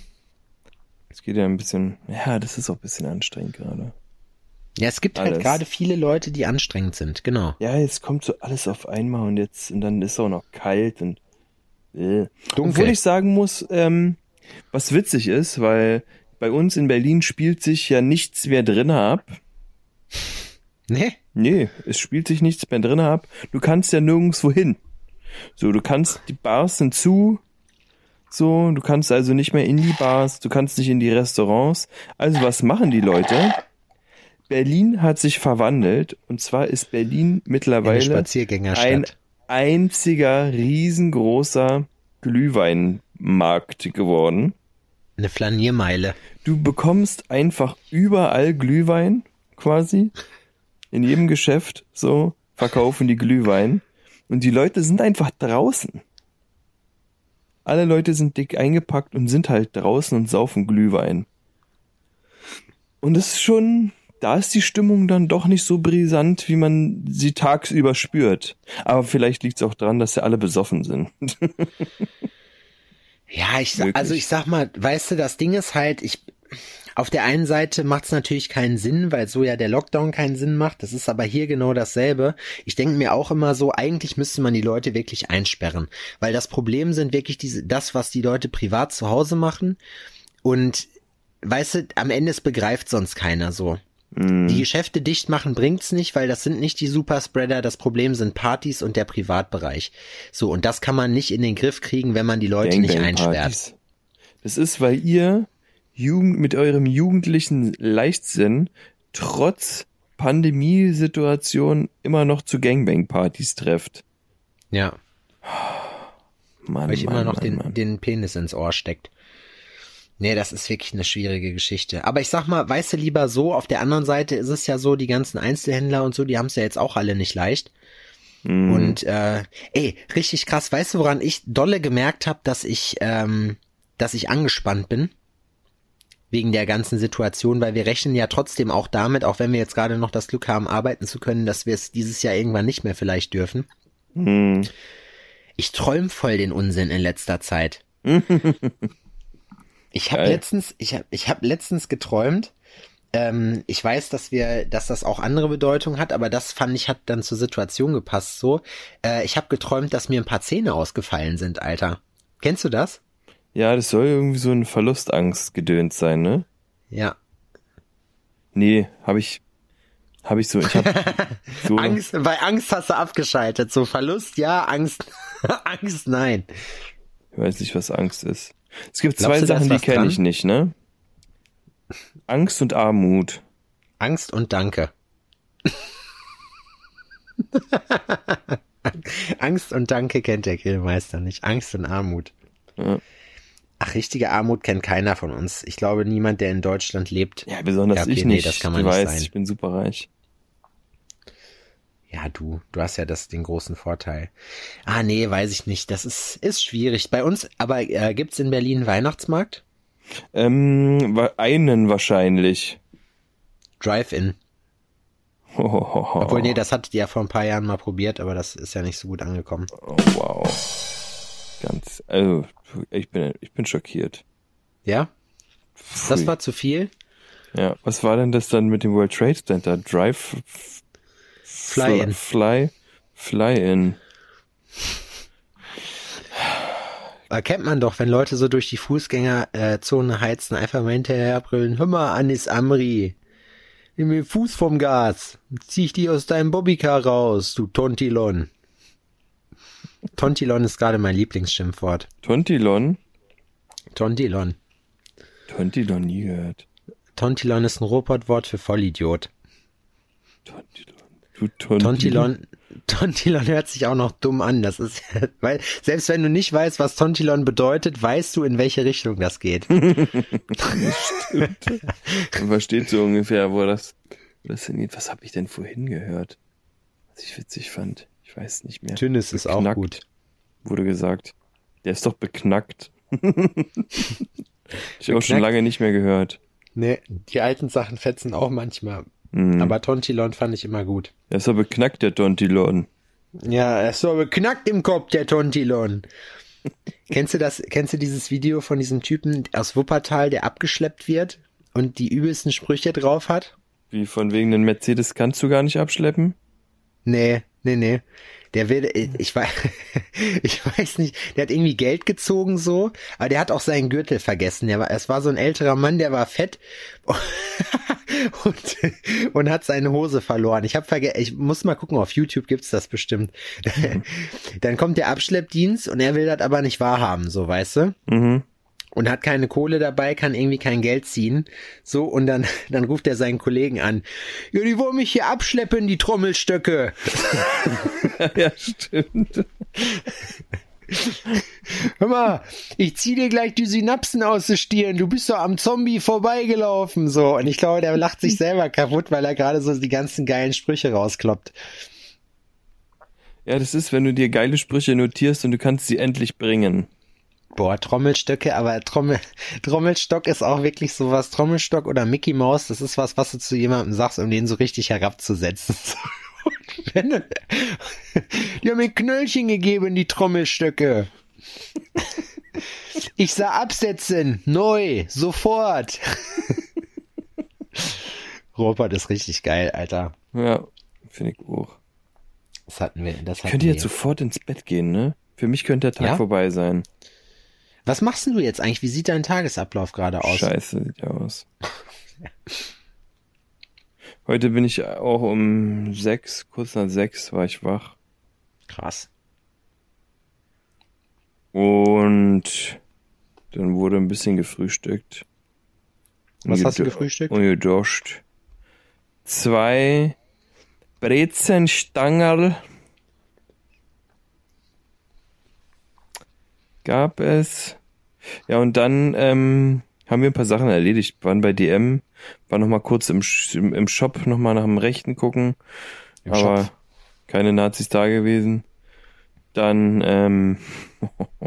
Es geht ja ein bisschen, ja, das ist auch ein bisschen anstrengend gerade. Ja, es gibt halt Alles. gerade viele Leute, die anstrengend sind, genau. Ja, jetzt kommt so alles auf einmal und jetzt, und dann ist es auch noch kalt und, äh. Dunkel. Obwohl ich sagen muss, ähm, was witzig ist, weil bei uns in Berlin spielt sich ja nichts mehr drinnen ab. Ne? Nee, es spielt sich nichts mehr drinnen ab. Du kannst ja nirgendwo hin. So, du kannst, die Bars sind zu. So, du kannst also nicht mehr in die Bars, du kannst nicht in die Restaurants. Also was machen die Leute? Berlin hat sich verwandelt und zwar ist Berlin mittlerweile ein einziger riesengroßer Glühweinmarkt geworden. Eine Flaniermeile. Du bekommst einfach überall Glühwein, quasi. In jedem Geschäft, so, verkaufen die Glühwein. Und die Leute sind einfach draußen. Alle Leute sind dick eingepackt und sind halt draußen und saufen Glühwein. Und es ist schon, da ist die Stimmung dann doch nicht so brisant, wie man sie tagsüber spürt. Aber vielleicht liegt es auch daran, dass sie alle besoffen sind. Ja, ich sa- Möglich. also ich sag mal, weißt du, das Ding ist halt, ich auf der einen Seite macht es natürlich keinen Sinn, weil so ja der Lockdown keinen Sinn macht. Das ist aber hier genau dasselbe. Ich denke mir auch immer so, eigentlich müsste man die Leute wirklich einsperren, weil das Problem sind wirklich diese, das, was die Leute privat zu Hause machen. Und weißt du, am Ende es begreift sonst keiner so. Die Geschäfte dicht machen bringt's nicht, weil das sind nicht die Superspreader. Das Problem sind Partys und der Privatbereich. So, und das kann man nicht in den Griff kriegen, wenn man die Leute nicht einsperrt. Das ist, weil ihr Jugend, mit eurem jugendlichen Leichtsinn trotz Pandemiesituation immer noch zu Gangbang-Partys trefft. Ja, Mann, weil ich Mann, immer noch Mann, den, Mann. den Penis ins Ohr steckt. Nee, das ist wirklich eine schwierige Geschichte. Aber ich sag mal, weißt du lieber so, auf der anderen Seite ist es ja so, die ganzen Einzelhändler und so, die haben es ja jetzt auch alle nicht leicht. Mhm. Und äh, ey, richtig krass, weißt du, woran ich dolle gemerkt habe, dass ich, ähm, dass ich angespannt bin? Wegen der ganzen Situation, weil wir rechnen ja trotzdem auch damit, auch wenn wir jetzt gerade noch das Glück haben, arbeiten zu können, dass wir es dieses Jahr irgendwann nicht mehr vielleicht dürfen. Mhm. Ich träum voll den Unsinn in letzter Zeit. Ich habe letztens, ich habe, ich habe letztens geträumt. Ähm, ich weiß, dass wir, dass das auch andere Bedeutung hat, aber das fand ich hat dann zur Situation gepasst. So, äh, ich habe geträumt, dass mir ein paar Zähne ausgefallen sind, Alter. Kennst du das? Ja, das soll irgendwie so ein Verlustangst gedönt sein, ne? Ja. Nee, habe ich, habe ich so, ich habe so, Angst, bei Angst hast du abgeschaltet. So Verlust, ja, Angst, Angst, nein. ich weiß nicht, was Angst ist. Es gibt Glaubst zwei Sachen, die kenne ich nicht, ne? Angst und Armut. Angst und Danke. Angst und Danke kennt der Grillmeister nicht. Angst und Armut. Ja. Ach, richtige Armut kennt keiner von uns. Ich glaube, niemand, der in Deutschland lebt. Ja, besonders Ja, okay, ich nee, nicht. das kann man du nicht weißt, sein. ich bin super reich. Ja, du, du hast ja das, den großen Vorteil. Ah, nee, weiß ich nicht. Das ist, ist schwierig. Bei uns, aber äh, gibt's in Berlin einen Weihnachtsmarkt? Ähm, einen wahrscheinlich. Drive-In. Obwohl, nee, das hattet ihr ja vor ein paar Jahren mal probiert, aber das ist ja nicht so gut angekommen. Oh, wow. Ganz, also, ich bin, ich bin schockiert. Ja? Das Pfui. war zu viel? Ja, was war denn das dann mit dem World Trade Center? Drive, Fly in. Fly, Fly in. Aber kennt man doch, wenn Leute so durch die Fußgängerzone heizen, einfach mal hinterher brüllen, hör mal, Anis Amri, nimm mir den Fuß vom Gas, zieh ich dich aus deinem Bobbycar raus, du Tontilon. Tontilon ist gerade mein Lieblingsschimpfwort. Tontilon? Tontilon. Tontilon nie gehört. Tontilon ist ein Robotwort für Vollidiot. Tontilon. Du Tontilon. Tontilon, Tontilon hört sich auch noch dumm an. Das ist, weil, selbst wenn du nicht weißt, was Tontilon bedeutet, weißt du, in welche Richtung das geht. Man versteht so ungefähr, wo das, wo das hingeht. Was habe ich denn vorhin gehört? Was ich witzig fand. Ich weiß nicht mehr. Tünnes ist auch Beknackt, gut. Wurde gesagt. Der ist doch beknackt. ich habe auch schon Beknackt? lange nicht mehr gehört. Nee, die alten Sachen fetzen auch manchmal. Mhm. Aber Tontilon fand ich immer gut. Der ist doch beknackt, der Tontilon. Ja, er ist so beknackt im Kopf, der Tontilon. kennst du das, kennst du dieses Video von diesem Typen aus Wuppertal, der abgeschleppt wird und die übelsten Sprüche drauf hat? Wie von wegen den Mercedes kannst du gar nicht abschleppen? Nee, nee, nee. Der will, ich weiß, ich weiß nicht, der hat irgendwie Geld gezogen so, aber der hat auch seinen Gürtel vergessen. Der war, es war so ein älterer Mann, der war fett und, und hat seine Hose verloren. Ich habe vergessen, ich muss mal gucken, auf YouTube gibt's das bestimmt. Dann kommt der Abschleppdienst und er will das aber nicht wahrhaben, so weißt du? Mhm. Und hat keine Kohle dabei, kann irgendwie kein Geld ziehen. So, und dann, dann ruft er seinen Kollegen an. Ja, die wollen mich hier abschleppen, die Trommelstöcke. ja, stimmt. Hör mal, ich zieh dir gleich die Synapsen aus der Stirn. Du bist doch am Zombie vorbeigelaufen. So, und ich glaube, der lacht sich selber kaputt, weil er gerade so die ganzen geilen Sprüche rauskloppt. Ja, das ist, wenn du dir geile Sprüche notierst und du kannst sie endlich bringen. Boah, Trommelstöcke, aber Trommel, Trommelstock ist auch wirklich sowas. Trommelstock oder Mickey Mouse, das ist was, was du zu jemandem sagst, um den so richtig herabzusetzen. Wenn die haben mir Knöllchen gegeben, die Trommelstöcke. Ich sah absetzen, neu, sofort. Robert ist richtig geil, Alter. Ja, finde ich auch. Das hatten wir, das Ich hatten könnte wir. jetzt sofort ins Bett gehen, ne? Für mich könnte der Tag Ja? vorbei sein. Was machst denn du jetzt eigentlich? Wie sieht dein Tagesablauf gerade aus? Scheiße, sieht ja aus. Heute bin ich auch um sechs, kurz nach sechs war ich wach. Krass. Und dann wurde ein bisschen gefrühstückt. Was hast du gefrühstückt? Ungedoscht. Zwei Brezenstangerl gab es. Ja, und dann ähm, haben wir ein paar Sachen erledigt. Waren bei DM, waren noch mal kurz im, im, im Shop noch mal nach dem Rechten gucken. Im aber Shop. keine Nazis da gewesen. Dann, ähm,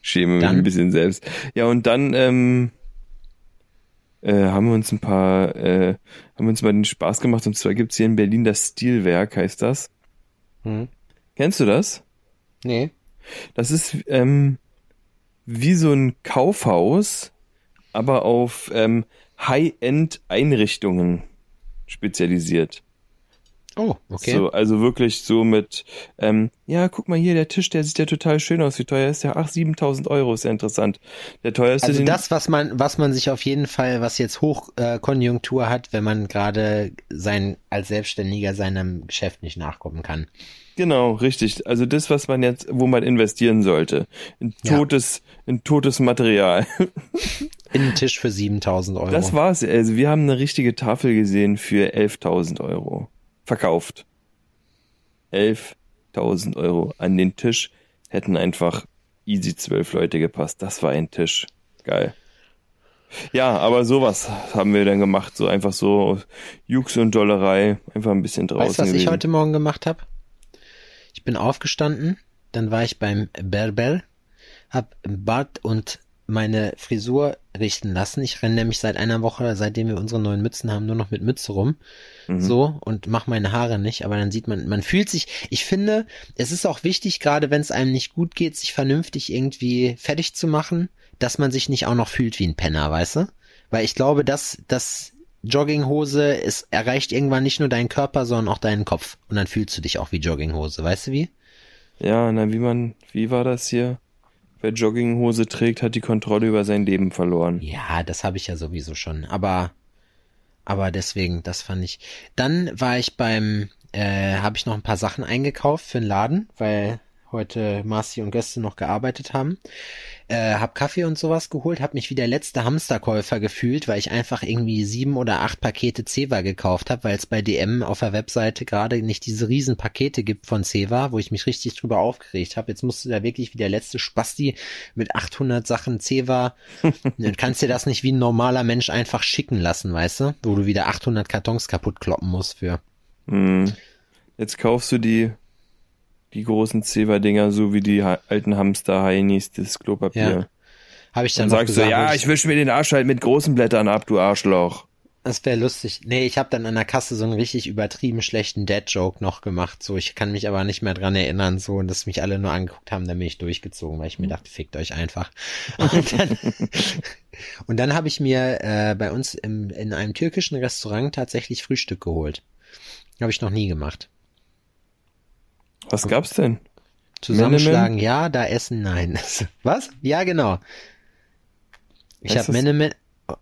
ich schäme mich Dann? ein bisschen selbst. Ja, und dann, ähm, äh, haben wir uns ein paar, äh, haben wir uns mal den Spaß gemacht. Und zwar gibt's hier in Berlin das Stilwerk, heißt das. Hm. Kennst du das? Nee. Das ist ähm, wie so ein Kaufhaus, aber auf ähm, High-End-Einrichtungen spezialisiert. Oh, okay. So, also wirklich so mit, ähm, ja, guck mal hier, der Tisch, der sieht ja total schön aus. Wie teuer ist der? Ach, 7000 Euro, ist ja interessant. Der teuerste, Also das, was man, was man sich auf jeden Fall, was jetzt Hochkonjunktur äh, hat, wenn man gerade sein als Selbstständiger seinem Geschäft nicht nachkommen kann. Genau, richtig. Also das, was man jetzt, wo man investieren sollte. In Ja. totes, in totes Material. Innentisch für 7000 Euro. Das war's. Also wir haben eine richtige Tafel gesehen für 11.000 Euro. Verkauft. 11.000 Euro. An den Tisch hätten einfach easy zwölf Leute gepasst. Das war ein Tisch. Geil. Ja, aber sowas haben wir dann gemacht. So einfach so Jux und Dollerei. Einfach ein bisschen draußen weißt du, was ich gewesen. heute Morgen gemacht habe? Ich bin aufgestanden, dann war ich beim Berber, hab Bart und meine Frisur richten lassen. Ich renne nämlich seit einer Woche, seitdem wir unsere neuen Mützen haben, nur noch mit Mütze rum. Mhm. So und mach meine Haare nicht, aber dann sieht man, man fühlt sich, ich finde, es ist auch wichtig, gerade wenn es einem nicht gut geht, sich vernünftig irgendwie fertig zu machen, dass man sich nicht auch noch fühlt wie ein Penner, weißt du? Weil ich glaube, dass das Jogginghose es erreicht irgendwann nicht nur deinen Körper, sondern auch deinen Kopf und dann fühlst du dich auch wie Jogginghose, weißt du wie? Ja, na, wie man, wie war das hier? Wer Jogginghose trägt, hat die Kontrolle über sein Leben verloren. Ja, das habe ich ja sowieso schon, aber aber deswegen, das fand ich. Dann war ich beim, äh, habe ich noch ein paar Sachen eingekauft für den Laden, weil heute Marci und Gäste noch gearbeitet haben. Äh, hab Kaffee und sowas geholt, hab mich wie der letzte Hamsterkäufer gefühlt, weil ich einfach irgendwie sieben oder acht Pakete Ceva gekauft habe, weil es bei DM auf der Webseite gerade nicht diese riesen Pakete gibt von Ceva, wo ich mich richtig drüber aufgeregt habe. Jetzt musst du da wirklich wie der letzte Spasti mit 800 Sachen Ceva, dann kannst dir das nicht wie ein normaler Mensch einfach schicken lassen, weißt du? Wo du wieder 800 Kartons kaputt kloppen musst für. Hm. Jetzt kaufst du die, die großen Zewa-Dinger, so wie die alten Hamster-Heinis, das Klopapier. Ja. Habe ich dann noch sagst du, gesagt, ja, wo ich wische mir den Arsch halt mit großen Blättern ab, du Arschloch. Das wäre lustig. Nee, ich habe dann an der Kasse so einen richtig übertrieben schlechten Dad-Joke noch gemacht. So, ich kann mich aber nicht mehr dran erinnern, so, und dass mich alle nur angeguckt haben, dann bin ich durchgezogen, weil ich mir dachte, fickt euch einfach. Und dann, und dann habe ich mir äh, bei uns im, in einem türkischen Restaurant tatsächlich Frühstück geholt. Habe ich noch nie gemacht. Was gab's denn? Zusammenschlagen, ja, da essen, nein. Was? Ja, genau. Ich habe Menemen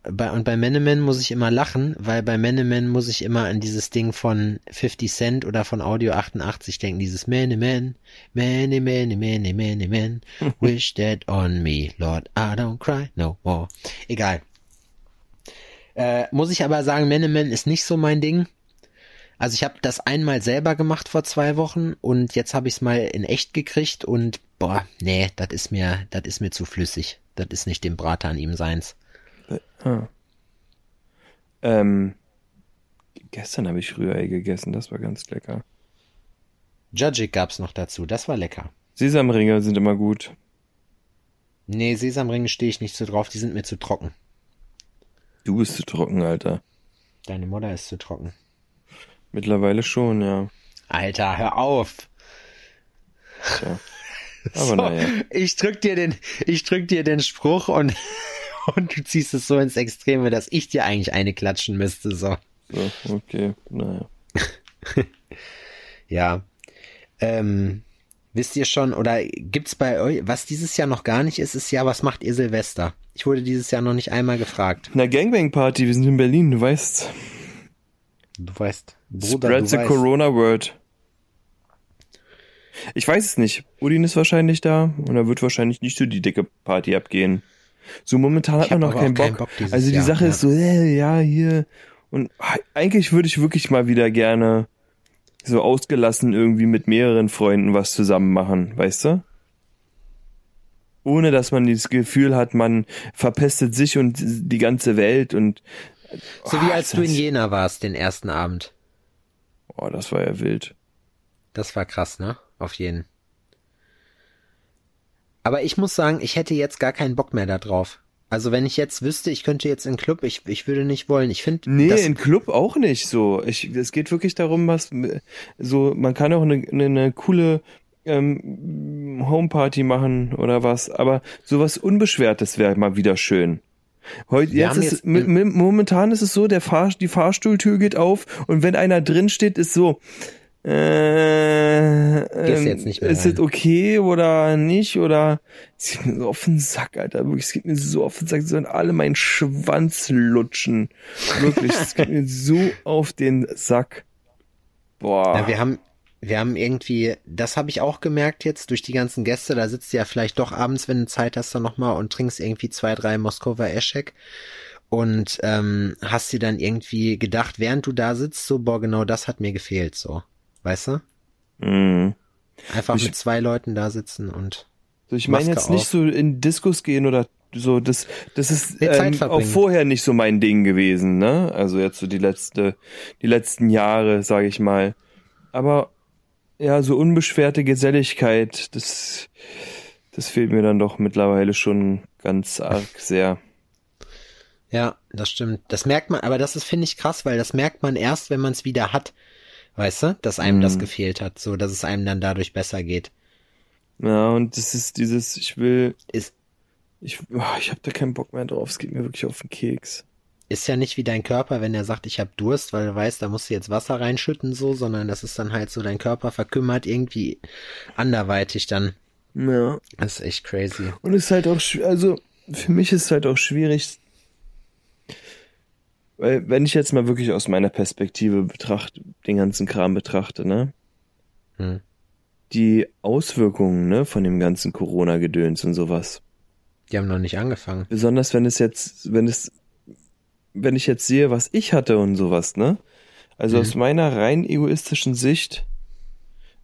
bei, und bei Menemen muss ich immer lachen, weil bei Menemen muss ich immer an dieses Ding von 50 Cent oder von Audio 88 denken, dieses Menemen, Mene, Mene, Mene, Menemen, wish that on me, Lord, I don't cry no more. Egal. Äh, muss ich aber sagen, Menemen ist nicht so mein Ding. Also ich habe das einmal selber gemacht vor zwei Wochen und jetzt habe ich es mal in echt gekriegt und boah, nee, das ist mir, das ist mir zu flüssig. Das ist nicht dem Brater an ihm seins. Ah. Ähm, gestern habe ich Rührei gegessen, das war ganz lecker. Judgic gab's noch dazu, das war lecker. Sesamringe sind immer gut. Nee, Sesamringe stehe ich nicht so drauf, die sind mir zu trocken. Du bist zu trocken, Alter. Deine Mutter ist zu trocken. Mittlerweile schon, ja. Alter, hör auf. Tja. Aber So, naja. Ich drück dir den, ich drück dir den Spruch und, und du ziehst es so ins Extreme, dass ich dir eigentlich eine klatschen müsste, so. So, okay, naja. Ja. Ähm, wisst ihr schon, oder gibt's bei euch, was dieses Jahr noch gar nicht ist, ist ja, was macht ihr Silvester? Ich wurde dieses Jahr noch nicht einmal gefragt. Na, Gangbang-Party, wir sind in Berlin, du weißt. Du weißt, Bruder, Spread the weißt. Corona Word. Ich weiß es nicht. Udin ist wahrscheinlich da und da wird wahrscheinlich nicht so die dicke Party abgehen. So momentan hat man noch keinen auch keinen Bock. Bock also die Jahr, Sache ja. ist so, äh, ja, hier. Und eigentlich würde ich wirklich mal wieder gerne so ausgelassen irgendwie mit mehreren Freunden was zusammen machen, weißt du? Ohne dass man dieses Gefühl hat, man verpestet sich und die ganze Welt und So wie Ah, als du in Jena warst, den ersten Abend. Oh, das war ja wild. Das war krass, ne? Auf jeden. Aber ich muss sagen, ich hätte jetzt gar keinen Bock mehr da drauf. Also wenn ich jetzt wüsste, ich könnte jetzt in Club, ich, ich würde nicht wollen. Ich finde, Nee, im Club auch nicht so. Ich, es geht wirklich darum, was so, man kann auch eine, eine, eine coole ähm, Homeparty machen oder was, aber sowas Unbeschwertes wäre mal wieder schön. Heute, jetzt ist, jetzt- momentan ist es so, der Fahr, die Fahrstuhltür geht auf und wenn einer drin steht, ist so, äh, ähm, jetzt nicht mehr ist es okay oder nicht oder es geht mir so auf den Sack, Alter, wirklich, es geht mir so auf den Sack, sie sollen alle meinen Schwanz lutschen. Wirklich, es geht mir so auf den Sack. Boah. Ja, wir haben, wir haben irgendwie, das habe ich auch gemerkt jetzt durch die ganzen Gäste, da sitzt du ja vielleicht doch abends, wenn du Zeit hast, dann nochmal und trinkst irgendwie zwei, drei Moskowa Eschek und ähm, hast dir dann irgendwie gedacht, während du da sitzt, so, boah, genau das hat mir gefehlt, so. Weißt du? Mhm. Einfach Ich- mit zwei Leuten da sitzen und So, ich meine jetzt nicht auf. so in Diskos gehen oder so, das, das ist ähm, auch vorher nicht so mein Ding gewesen, ne? Also jetzt so die letzte, die letzten Jahre, sage ich mal. Aber ja, so unbeschwerte Geselligkeit, das, das fehlt mir dann doch mittlerweile schon ganz arg sehr. Ja, das stimmt. Das merkt man, aber das ist, finde ich, krass, weil das merkt man erst, wenn man es wieder hat. Weißt du, dass einem Mhm. das gefehlt hat, so dass es einem dann dadurch besser geht. Ja, und das ist dieses, ich will, Ist, ich, oh, ich habe da keinen Bock mehr drauf. Es geht mir wirklich auf den Keks. Ist ja nicht wie dein Körper, wenn er sagt, ich hab Durst, weil du weißt, da musst du jetzt Wasser reinschütten, so, sondern das ist dann halt so, dein Körper verkümmert irgendwie anderweitig dann. Ja. Das ist echt crazy. Und es ist halt auch, also für mich ist es halt auch schwierig, weil wenn ich jetzt mal wirklich aus meiner Perspektive betrachte, den ganzen Kram betrachte, ne, Hm. die Auswirkungen, ne, von dem ganzen Corona-Gedöns und sowas. Die haben noch nicht angefangen. Besonders wenn es jetzt, wenn es, wenn ich jetzt sehe, was ich hatte und sowas, ne? Also Mhm. aus meiner rein egoistischen Sicht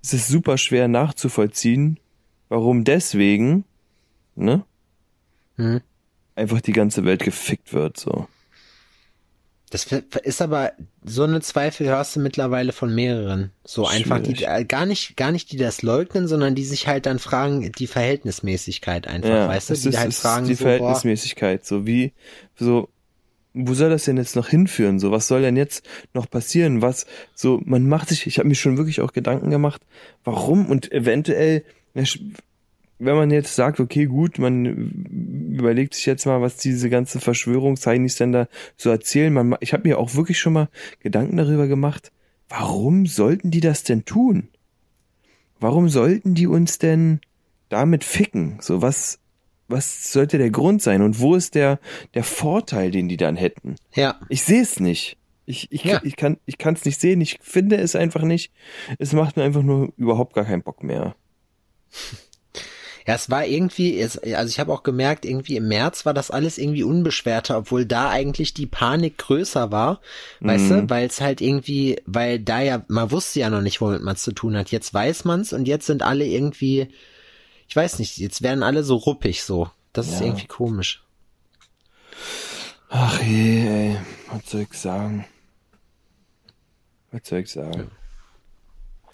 ist es super schwer nachzuvollziehen, warum deswegen, ne, Hm. einfach die ganze Welt gefickt wird, so. Das ist aber, so eine Zweifel hörst du mittlerweile von mehreren. So einfach, die, äh, gar nicht, gar nicht die das leugnen, sondern die sich halt dann fragen, die Verhältnismäßigkeit einfach, weißt du, die ist, halt fragen, ist die so, boah, Verhältnismäßigkeit, so wie, so, wo soll das denn jetzt noch hinführen? So, was soll denn jetzt noch passieren? Was, so, man macht sich, ich habe mir schon wirklich auch Gedanken gemacht, warum und eventuell, wenn man jetzt sagt, okay, gut, man überlegt sich jetzt mal, was diese ganze Verschwörungsheinis denn da so erzählen. Man, ma- ich habe mir auch wirklich schon mal Gedanken darüber gemacht, warum sollten die das denn tun? Warum sollten die uns denn damit ficken? So was, was sollte der Grund sein? Und wo ist der, der Vorteil, den die dann hätten? ja, Ich sehe es nicht. Ich, ich, Ja. ich kann ich kann es nicht sehen. Ich finde es einfach nicht. Es macht mir einfach nur überhaupt gar keinen Bock mehr. Ja, es war irgendwie, es, also ich habe auch gemerkt, irgendwie im März war das alles irgendwie unbeschwerter, obwohl da eigentlich die Panik größer war, weißt Mhm. du, weil es halt irgendwie, weil da ja, man wusste ja noch nicht, womit man es zu tun hat. Jetzt weiß man's und jetzt sind alle irgendwie, ich weiß nicht, jetzt werden alle so ruppig so. Das ist Ja. irgendwie komisch. Ach je, ey. Was soll ich sagen? Was soll ich sagen?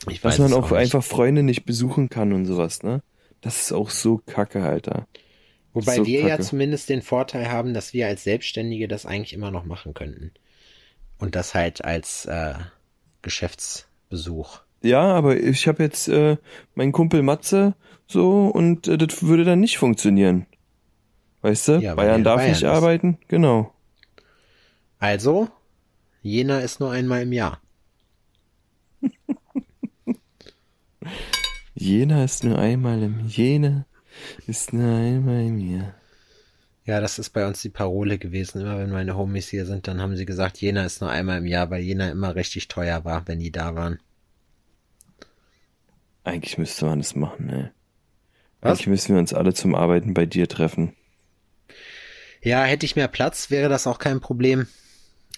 Ich Dass man auch nicht. einfach Freunde nicht besuchen kann und sowas, ne? Das ist auch so kacke, Alter. Wobei so wir ja kacke. zumindest den Vorteil haben, dass wir als Selbstständige das eigentlich immer noch machen könnten. Und das halt als äh, Geschäftsbesuch. Ja, aber ich habe jetzt äh, meinen Kumpel Matze so und äh, das würde dann nicht funktionieren. Weißt du? Ja, Bayern er darf Bayern nicht ist. arbeiten, genau. Also, Jena ist nur einmal im Jahr. Jena ist nur einmal im Jena ist nur einmal im Jahr. Ja, das ist bei uns die Parole gewesen. Immer wenn meine Homies hier sind, dann haben sie gesagt, Jena ist nur einmal im Jahr, weil Jena immer richtig teuer war, wenn die da waren. Eigentlich müsste man das machen, ne? Was? Eigentlich müssen wir uns alle zum Arbeiten bei dir treffen. Ja, hätte ich mehr Platz, wäre das auch kein Problem.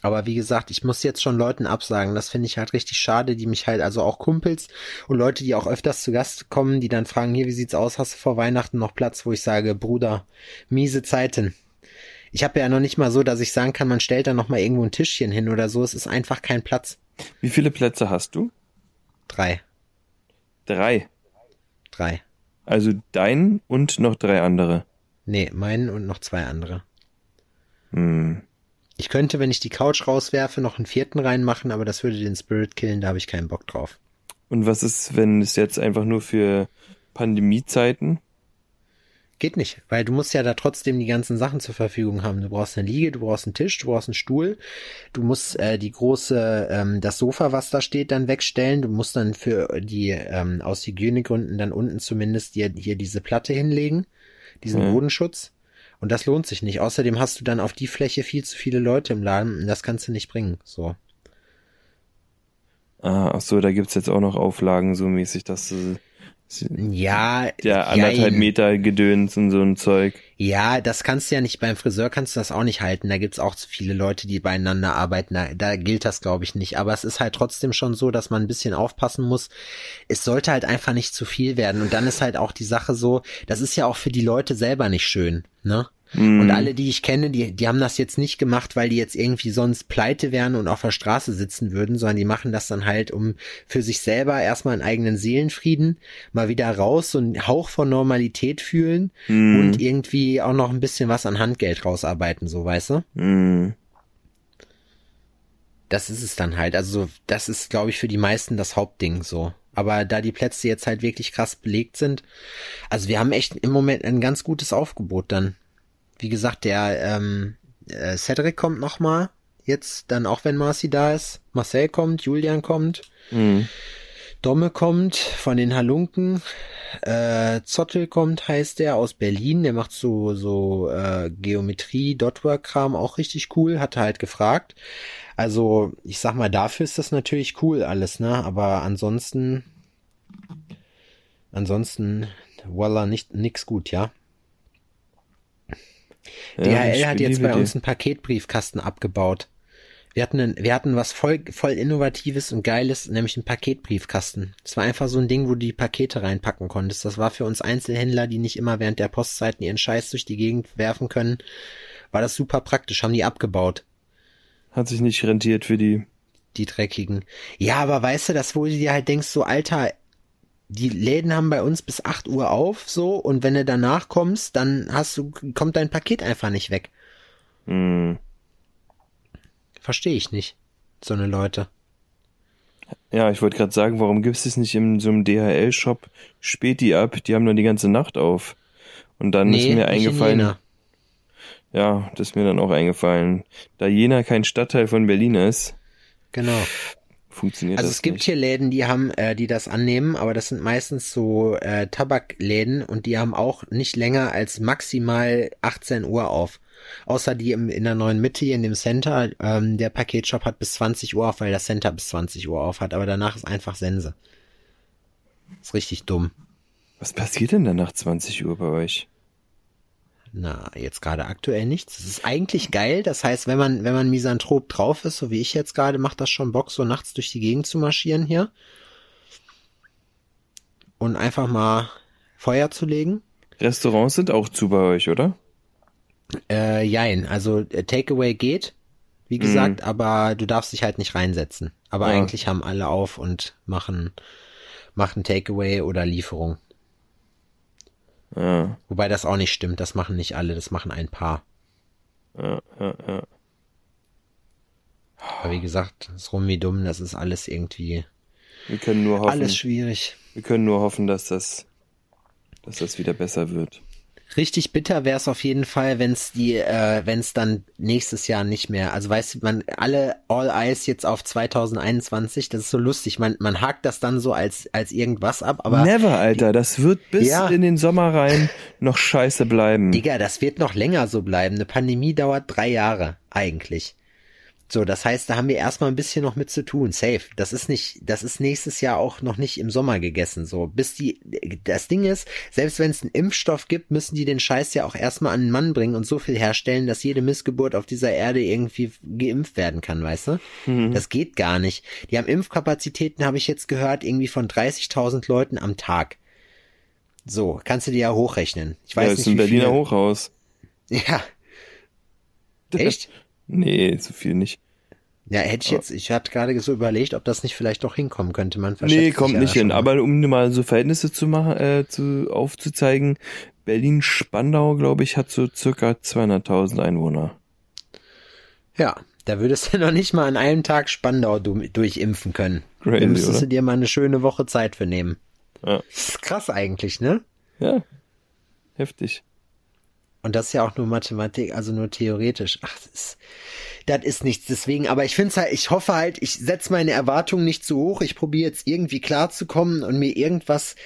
Aber wie gesagt, ich muss jetzt schon Leuten absagen. Das finde ich halt richtig schade, die mich halt, also auch Kumpels und Leute, die auch öfters zu Gast kommen, die dann fragen, hier, wie sieht's aus? Hast du vor Weihnachten noch Platz? Wo ich sage, Bruder, miese Zeiten. Ich habe ja noch nicht mal so, dass ich sagen kann, man stellt da noch mal irgendwo ein Tischchen hin oder so. Es ist einfach kein Platz. Wie viele Plätze hast du? Drei. Drei. Drei. Also dein und noch drei andere. Nee, meinen und noch zwei andere. Hm. Ich könnte, wenn ich die Couch rauswerfe, noch einen vierten reinmachen, aber das würde den Spirit killen, da habe ich keinen Bock drauf. Und was ist, wenn es jetzt einfach nur für Pandemiezeiten? Geht nicht, weil du musst ja da trotzdem die ganzen Sachen zur Verfügung haben. Du brauchst eine Liege, du brauchst einen Tisch, du brauchst einen Stuhl, du musst äh, die große, ähm, das Sofa, was da steht, dann wegstellen. Du musst dann für die, ähm, aus Hygienegründen dann unten zumindest dir hier diese Platte hinlegen, diesen Mhm. Bodenschutz. Und das lohnt sich nicht. Außerdem hast du dann auf die Fläche viel zu viele Leute im Laden und das kannst du nicht bringen. So. Ah, ach so, da gibt's jetzt auch noch Auflagen so mäßig, dass du Ja, der anderthalb. Meter Gedöns und so ein Zeug. Ja, das kannst du ja nicht beim Friseur kannst du das auch nicht halten. Da gibt's auch zu viele Leute, die beieinander arbeiten. Da, da gilt das, glaube ich, nicht. Aber es ist halt trotzdem schon so, dass man ein bisschen aufpassen muss. Es sollte halt einfach nicht zu viel werden. Und dann ist halt auch die Sache so, das ist ja auch für die Leute selber nicht schön, ne? Und alle, die ich kenne, die, die haben das jetzt nicht gemacht, weil die jetzt irgendwie sonst pleite wären und auf der Straße sitzen würden, sondern die machen das dann halt, um für sich selber erstmal einen eigenen Seelenfrieden, mal wieder raus, so einen Hauch von Normalität fühlen und irgendwie auch noch ein bisschen was an Handgeld rausarbeiten, so weißt du? Mhm. Das ist es dann halt. Also das ist, glaube ich, für die meisten das Hauptding so. Aber da die Plätze jetzt halt wirklich krass belegt sind, also wir haben echt im Moment ein ganz gutes Aufgebot dann. Wie gesagt, der ähm, äh, Cedric kommt noch mal jetzt, dann auch wenn Marcy da ist. Marcel kommt, Julian kommt, Mhm. Domme kommt von den Halunken, äh, Zottel kommt, heißt der, aus Berlin. Der macht so, so äh, Geometrie, Dotwork-Kram, auch richtig cool, hat er halt gefragt. Also, ich sag mal, dafür ist das natürlich cool alles, ne? Aber ansonsten, ansonsten, voila, nicht, nix gut, ja? DHL hat jetzt bei uns einen Paketbriefkasten abgebaut. Wir hatten, einen, wir hatten was voll, voll Innovatives und Geiles, nämlich einen Paketbriefkasten. Es war einfach so ein Ding, wo du die Pakete reinpacken konntest. Das war für uns Einzelhändler, die nicht immer während der Postzeiten ihren Scheiß durch die Gegend werfen können, war das super praktisch, haben die abgebaut, Hat sich nicht rentiert für die. die dreckigen. Ja, aber weißt du, das wo du dir halt denkst, so Alter, die Läden haben bei uns bis 8 Uhr auf, so, und wenn du danach kommst, dann hast du, kommt dein Paket einfach nicht weg. Mhm. Verstehe ich nicht. So eine Leute. Ja, ich wollte gerade sagen, warum gibt's es nicht in so einem DHL-Shop Späti ab? Die haben dann die ganze Nacht auf. Und dann ist mir eingefallen, ja, das ist mir dann auch eingefallen, da Jena kein Stadtteil von Berlin ist, Genau. Funktioniert Also das es gibt nicht. hier Läden, die haben, äh, die das annehmen, aber das sind meistens so äh, Tabakläden und die haben auch nicht länger als maximal 18 Uhr auf. Außer die im, in der neuen Mitte hier in dem Center, ähm, der Paketshop hat bis 20 Uhr auf, weil das Center bis 20 Uhr auf hat, aber danach ist einfach Sense. Ist richtig dumm. Was passiert denn dann nach 20 Uhr bei euch? Na, jetzt gerade aktuell nichts. Es ist eigentlich geil. Das heißt, wenn man, wenn man misanthrop drauf ist, so wie ich jetzt gerade, macht das schon Bock, so nachts durch die Gegend zu marschieren hier. Und einfach mal Feuer zu legen. Restaurants sind auch zu bei euch, oder? Äh, jein. Also äh, Takeaway geht, wie gesagt, aber du darfst dich halt nicht reinsetzen. Aber Ja. eigentlich haben alle auf und machen, machen Takeaway oder Lieferung. Ja, Wobei das auch nicht stimmt. Das machen nicht alle. Das machen ein paar. ja, ja, ja. Aber wie gesagt, das ist rum wie dumm. Das ist alles irgendwie, Wir können nur hoffen, alles schwierig. wir können nur hoffen, dass das, dass das wieder besser wird. Richtig bitter wäre es auf jeden Fall, wenn es die, äh, wenn es dann nächstes Jahr nicht mehr. Also weißt du, man alle All Eyes jetzt auf 2021. Das ist so lustig. Man man hakt das dann so als als irgendwas ab, aber Never, Alter, das wird bis Ja. in den Sommer rein noch scheiße bleiben. Digga, das wird noch länger so bleiben. Eine Pandemie dauert drei Jahre eigentlich. So, das heißt, da haben wir erstmal ein bisschen noch mit zu tun. Safe. Das ist nicht, das ist nächstes Jahr auch noch nicht im Sommer gegessen. So, bis die, das Ding ist, selbst wenn es einen Impfstoff gibt, müssen die den Scheiß ja auch erstmal an den Mann bringen und so viel herstellen, dass jede Missgeburt auf dieser Erde irgendwie geimpft werden kann, weißt du? Das geht gar nicht. Die haben Impfkapazitäten, habe ich jetzt gehört, irgendwie von 30.000 Leuten am Tag. So, kannst du dir ja hochrechnen. Ich weiß ja, das nicht, ist ein wie Berliner viele, Hochhaus. Ja. Echt? Nee, so viel nicht. Ja, hätte ich jetzt, ich hatte gerade so überlegt, ob das nicht vielleicht doch hinkommen könnte. Man Nee, kommt nicht hin. schon Aber um mal so Verhältnisse zu machen, äh, zu, aufzuzeigen, Berlin-Spandau, glaube ich, hat so circa 200.000 Einwohner. mal. Ja, da würdest du noch nicht mal an einem Tag Spandau du, durchimpfen können. Crazy, da müsstest oder? du dir mal eine schöne Woche Zeit für nehmen. Ja. Das ist krass eigentlich, ne? Ja. Heftig. Und das ist ja auch nur Mathematik, also nur theoretisch. Ach, das ist, das ist nichts. Deswegen, aber ich finde halt, ich hoffe halt, ich setze meine Erwartungen nicht zu hoch. Ich probiere jetzt irgendwie klarzukommen und mir irgendwas.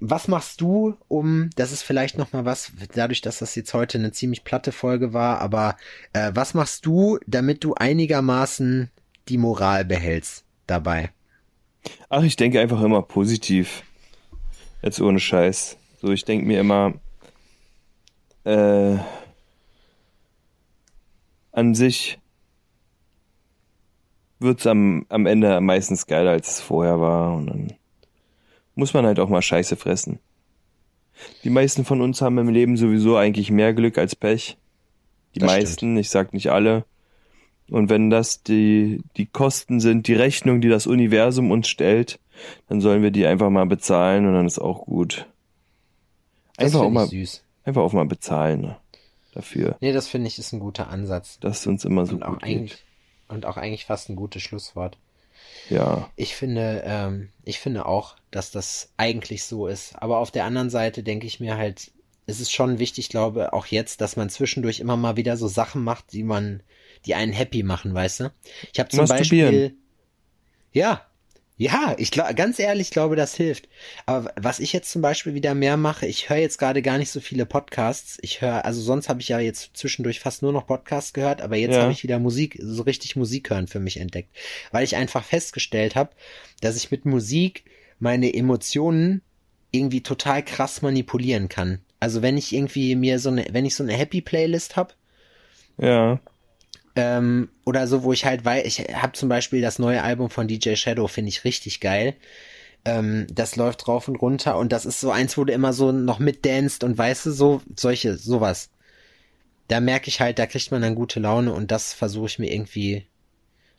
Was machst du, um, das ist vielleicht noch mal was, dadurch, dass das jetzt heute eine ziemlich platte Folge war, aber äh, was machst du, damit du einigermaßen die Moral behältst dabei? Ach, ich denke einfach immer positiv. Jetzt ohne Scheiß. So, ich denke mir immer, äh, an sich wird's am, am Ende meistens geiler, als es vorher war. Und dann muss man halt auch mal Scheiße fressen. Die meisten von uns haben im Leben sowieso eigentlich mehr Glück als Pech. Die Das meisten, stimmt. ich sag nicht alle. Und wenn das die, die Kosten sind, die Rechnung, die das Universum uns stellt, dann sollen wir die einfach mal bezahlen und dann ist auch gut. Einfach auch mal, süß. Einfach auch mal bezahlen ne? dafür, Nee, das finde ich ist ein guter Ansatz. dass es uns immer so Und auch gut eigentlich, geht. und auch eigentlich fast ein gutes Schlusswort. Ja, Ich finde, ähm, ich finde auch, dass das eigentlich so ist. Aber auf der anderen Seite denke ich mir halt, es ist schon wichtig, glaube auch jetzt, dass man zwischendurch immer mal wieder so Sachen macht, die man, die einen happy machen, weißt du? Ich habe zum. Beispiel, ja, ja, ich glaube, ganz ehrlich, ich glaube, das hilft. Aber was ich jetzt zum Beispiel wieder mehr mache, ich höre jetzt gerade gar nicht so viele Podcasts. Ich höre, also sonst habe ich ja jetzt zwischendurch fast nur noch Podcasts gehört, aber jetzt Ja. habe ich wieder Musik, so richtig Musik hören für mich entdeckt, weil ich einfach festgestellt habe, dass ich mit Musik meine Emotionen irgendwie total krass manipulieren kann. Also wenn ich irgendwie mir so eine, wenn ich so eine Happy Playlist habe, ja, ähm, oder so, wo ich halt, weil ich habe zum Beispiel das neue Album von DJ Shadow, finde ich richtig geil. Ähm, das läuft rauf und runter und das ist so eins, wo du immer so noch mitdanst und weißt du, so, solche, sowas. Da merke ich halt, da kriegt man dann gute Laune und das versuche ich mir irgendwie,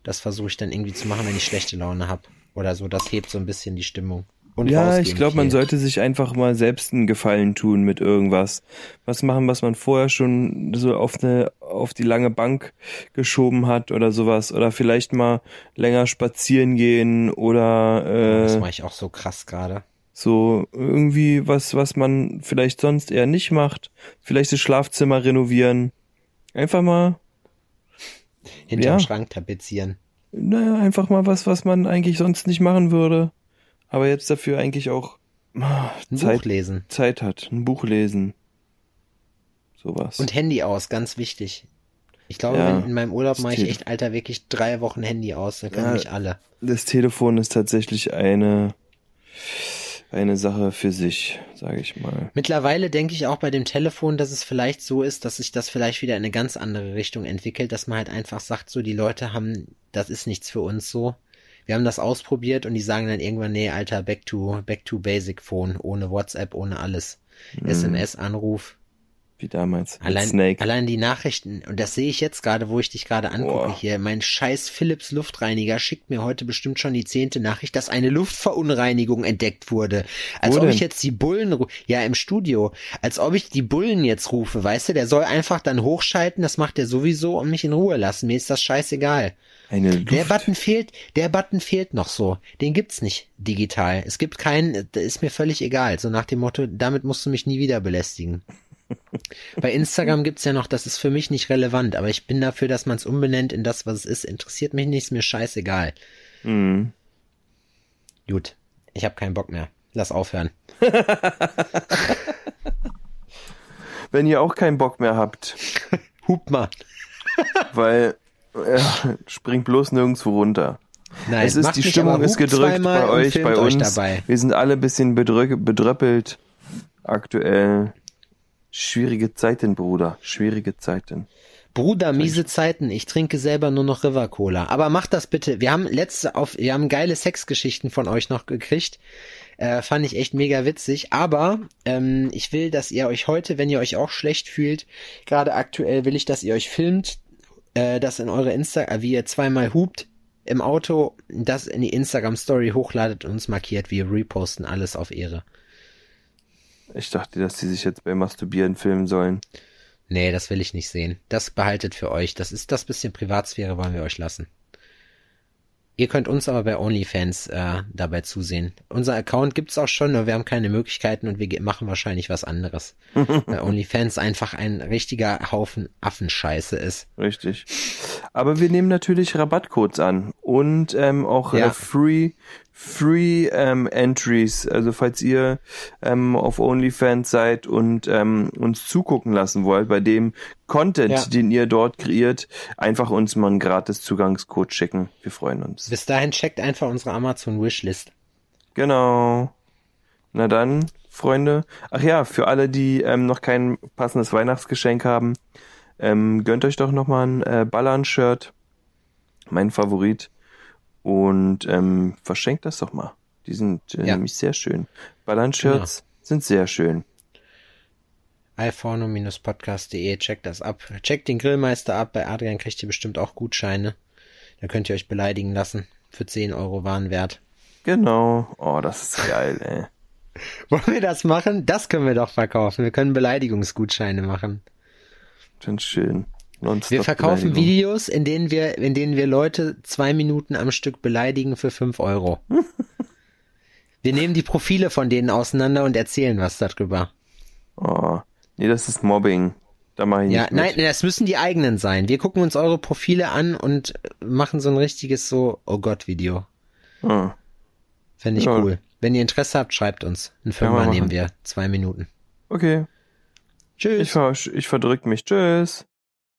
das versuche ich dann irgendwie zu machen, wenn ich schlechte Laune habe. Oder so, das hebt so ein bisschen die Stimmung. Und ja, ich glaube, man sollte sich einfach mal selbst einen Gefallen tun mit irgendwas. Was machen, was man vorher schon so auf eine, auf die lange Bank geschoben hat oder sowas. Oder vielleicht mal länger spazieren gehen oder Das äh, mache ich auch so krass gerade. so irgendwie was, was man vielleicht sonst eher nicht macht. Vielleicht das Schlafzimmer renovieren. Einfach mal, Hinterm Ja. Schrank tapezieren. naja, einfach mal was, was man eigentlich sonst nicht machen würde. Aber jetzt dafür eigentlich auch ah, Ein Zeit Buch lesen. Zeit hat, ein Buch lesen. Sowas. Und Handy aus, ganz wichtig. Ich glaube, Ja, in meinem Urlaub mache ich echt, Alter, wirklich drei Wochen Handy aus. Da können Ja. mich alle. das Telefon ist tatsächlich eine, eine Sache für sich, sage ich mal. Mittlerweile denke ich auch bei dem Telefon, dass es vielleicht so ist, dass sich das vielleicht wieder in eine ganz andere Richtung entwickelt, dass man halt einfach sagt, so die Leute haben, das ist nichts für uns so. Wir haben das ausprobiert und die sagen dann irgendwann, nee, Alter, back to, back to basic phone, ohne WhatsApp, ohne alles. SMS, Anruf, Wie damals. Allein, Snake. allein die Nachrichten, und das sehe ich jetzt gerade, wo ich dich gerade angucke Boah. hier. Mein scheiß Philips Luftreiniger schickt mir heute bestimmt schon die zehnte Nachricht, dass eine Luftverunreinigung entdeckt wurde. Als Wo ob denn? ich jetzt die Bullen, ja, im Studio, als ob ich die Bullen jetzt rufe, weißt du, der soll einfach dann hochschalten, das macht er sowieso und mich in Ruhe lassen. Mir ist das scheißegal. Eine Luft. Der Button fehlt, der Button fehlt noch so. Den gibt's nicht digital. Es gibt keinen, das ist mir völlig egal. So nach dem Motto, damit musst du mich nie wieder belästigen. Bei Instagram gibt's ja noch, das ist für mich nicht relevant, aber ich bin dafür, dass man es umbenennt in das, was es ist. Interessiert mich nicht, ist mir scheißegal. Mhm. Gut, ich habe keinen Bock mehr. Lass aufhören. Wenn ihr auch keinen Bock mehr habt, Hup mal. weil äh, springt bloß nirgendwo runter. Nein, es ist, die Stimmung ist gedrückt bei euch, bei uns. dabei. Wir sind alle ein bisschen bedrück, bedröppelt aktuell. Schwierige Zeiten, Bruder. Schwierige Zeiten. Bruder, miese Zeiten. Ich trinke selber nur noch River Cola. Aber macht das bitte. Wir haben letzte auf, wir haben geile Sexgeschichten von euch noch gekriegt. Äh, fand ich echt mega witzig. Aber ähm, ich will, dass ihr euch heute, wenn ihr euch auch schlecht fühlt, gerade aktuell will ich, dass ihr euch filmt, äh, das in eure Insta, äh, wie ihr zweimal hupt im Auto, das in die Instagram Story hochladet und uns markiert. Wir reposten alles auf Ehre. Ich dachte, dass die sich jetzt beim Masturbieren filmen sollen. Nee, das will ich nicht sehen. Das behaltet für euch. Das ist das bisschen Privatsphäre, wollen wir euch lassen. Ihr könnt uns aber bei OnlyFans äh, dabei zusehen. Unser Account gibt's auch schon, nur wir haben keine Möglichkeiten und wir machen wahrscheinlich was anderes. Weil OnlyFans einfach ein richtiger Haufen Affenscheiße ist. Richtig. Aber wir nehmen natürlich Rabattcodes an und ähm, auch Ja. äh, Free Free ähm, Entries. Also falls ihr ähm, auf OnlyFans seid und ähm, uns zugucken lassen wollt bei dem Content, Ja. den ihr dort kreiert, einfach uns mal einen gratis Zugangscode schicken. Wir freuen uns. Bis dahin checkt einfach unsere Amazon Wishlist. Genau. Na dann, Freunde. Ach ja, für alle, die ähm, noch kein passendes Weihnachtsgeschenk haben, ähm, gönnt euch doch noch mal ein äh, Ballern-Shirt. Mein Favorit. Und ähm, verschenkt das doch mal. Die sind äh, Ja. nämlich sehr schön. Ballern-Shirts sind sehr schön. iPhone-podcast.de, checkt das ab. Checkt den Grillmeister ab, bei Adrian kriegt ihr bestimmt auch Gutscheine. Da könnt ihr euch beleidigen lassen. Für 10 Euro Warenwert. Genau. Oh, das ist geil, ey. Wollen wir das machen? Das können wir doch verkaufen. Wir können Beleidigungsgutscheine machen. Ganz schön. Wir verkaufen. Videos, in denen wir, in denen wir Leute zwei Minuten am Stück beleidigen für 5 Euro. wir nehmen die Profile von denen auseinander und erzählen was darüber. Oh. Nee, das ist Mobbing. Da mache ich Ja, nicht nein, mit. das müssen die eigenen sein. Wir gucken uns eure Profile an und machen so ein richtiges so, oh Gott, Video. Ah. Fände ich Ja. cool. Wenn ihr Interesse habt, schreibt uns. Ein machen. nehmen wir. Zwei Minuten. Okay. Tschüss. Ich, ver ich verdrück mich. Tschüss.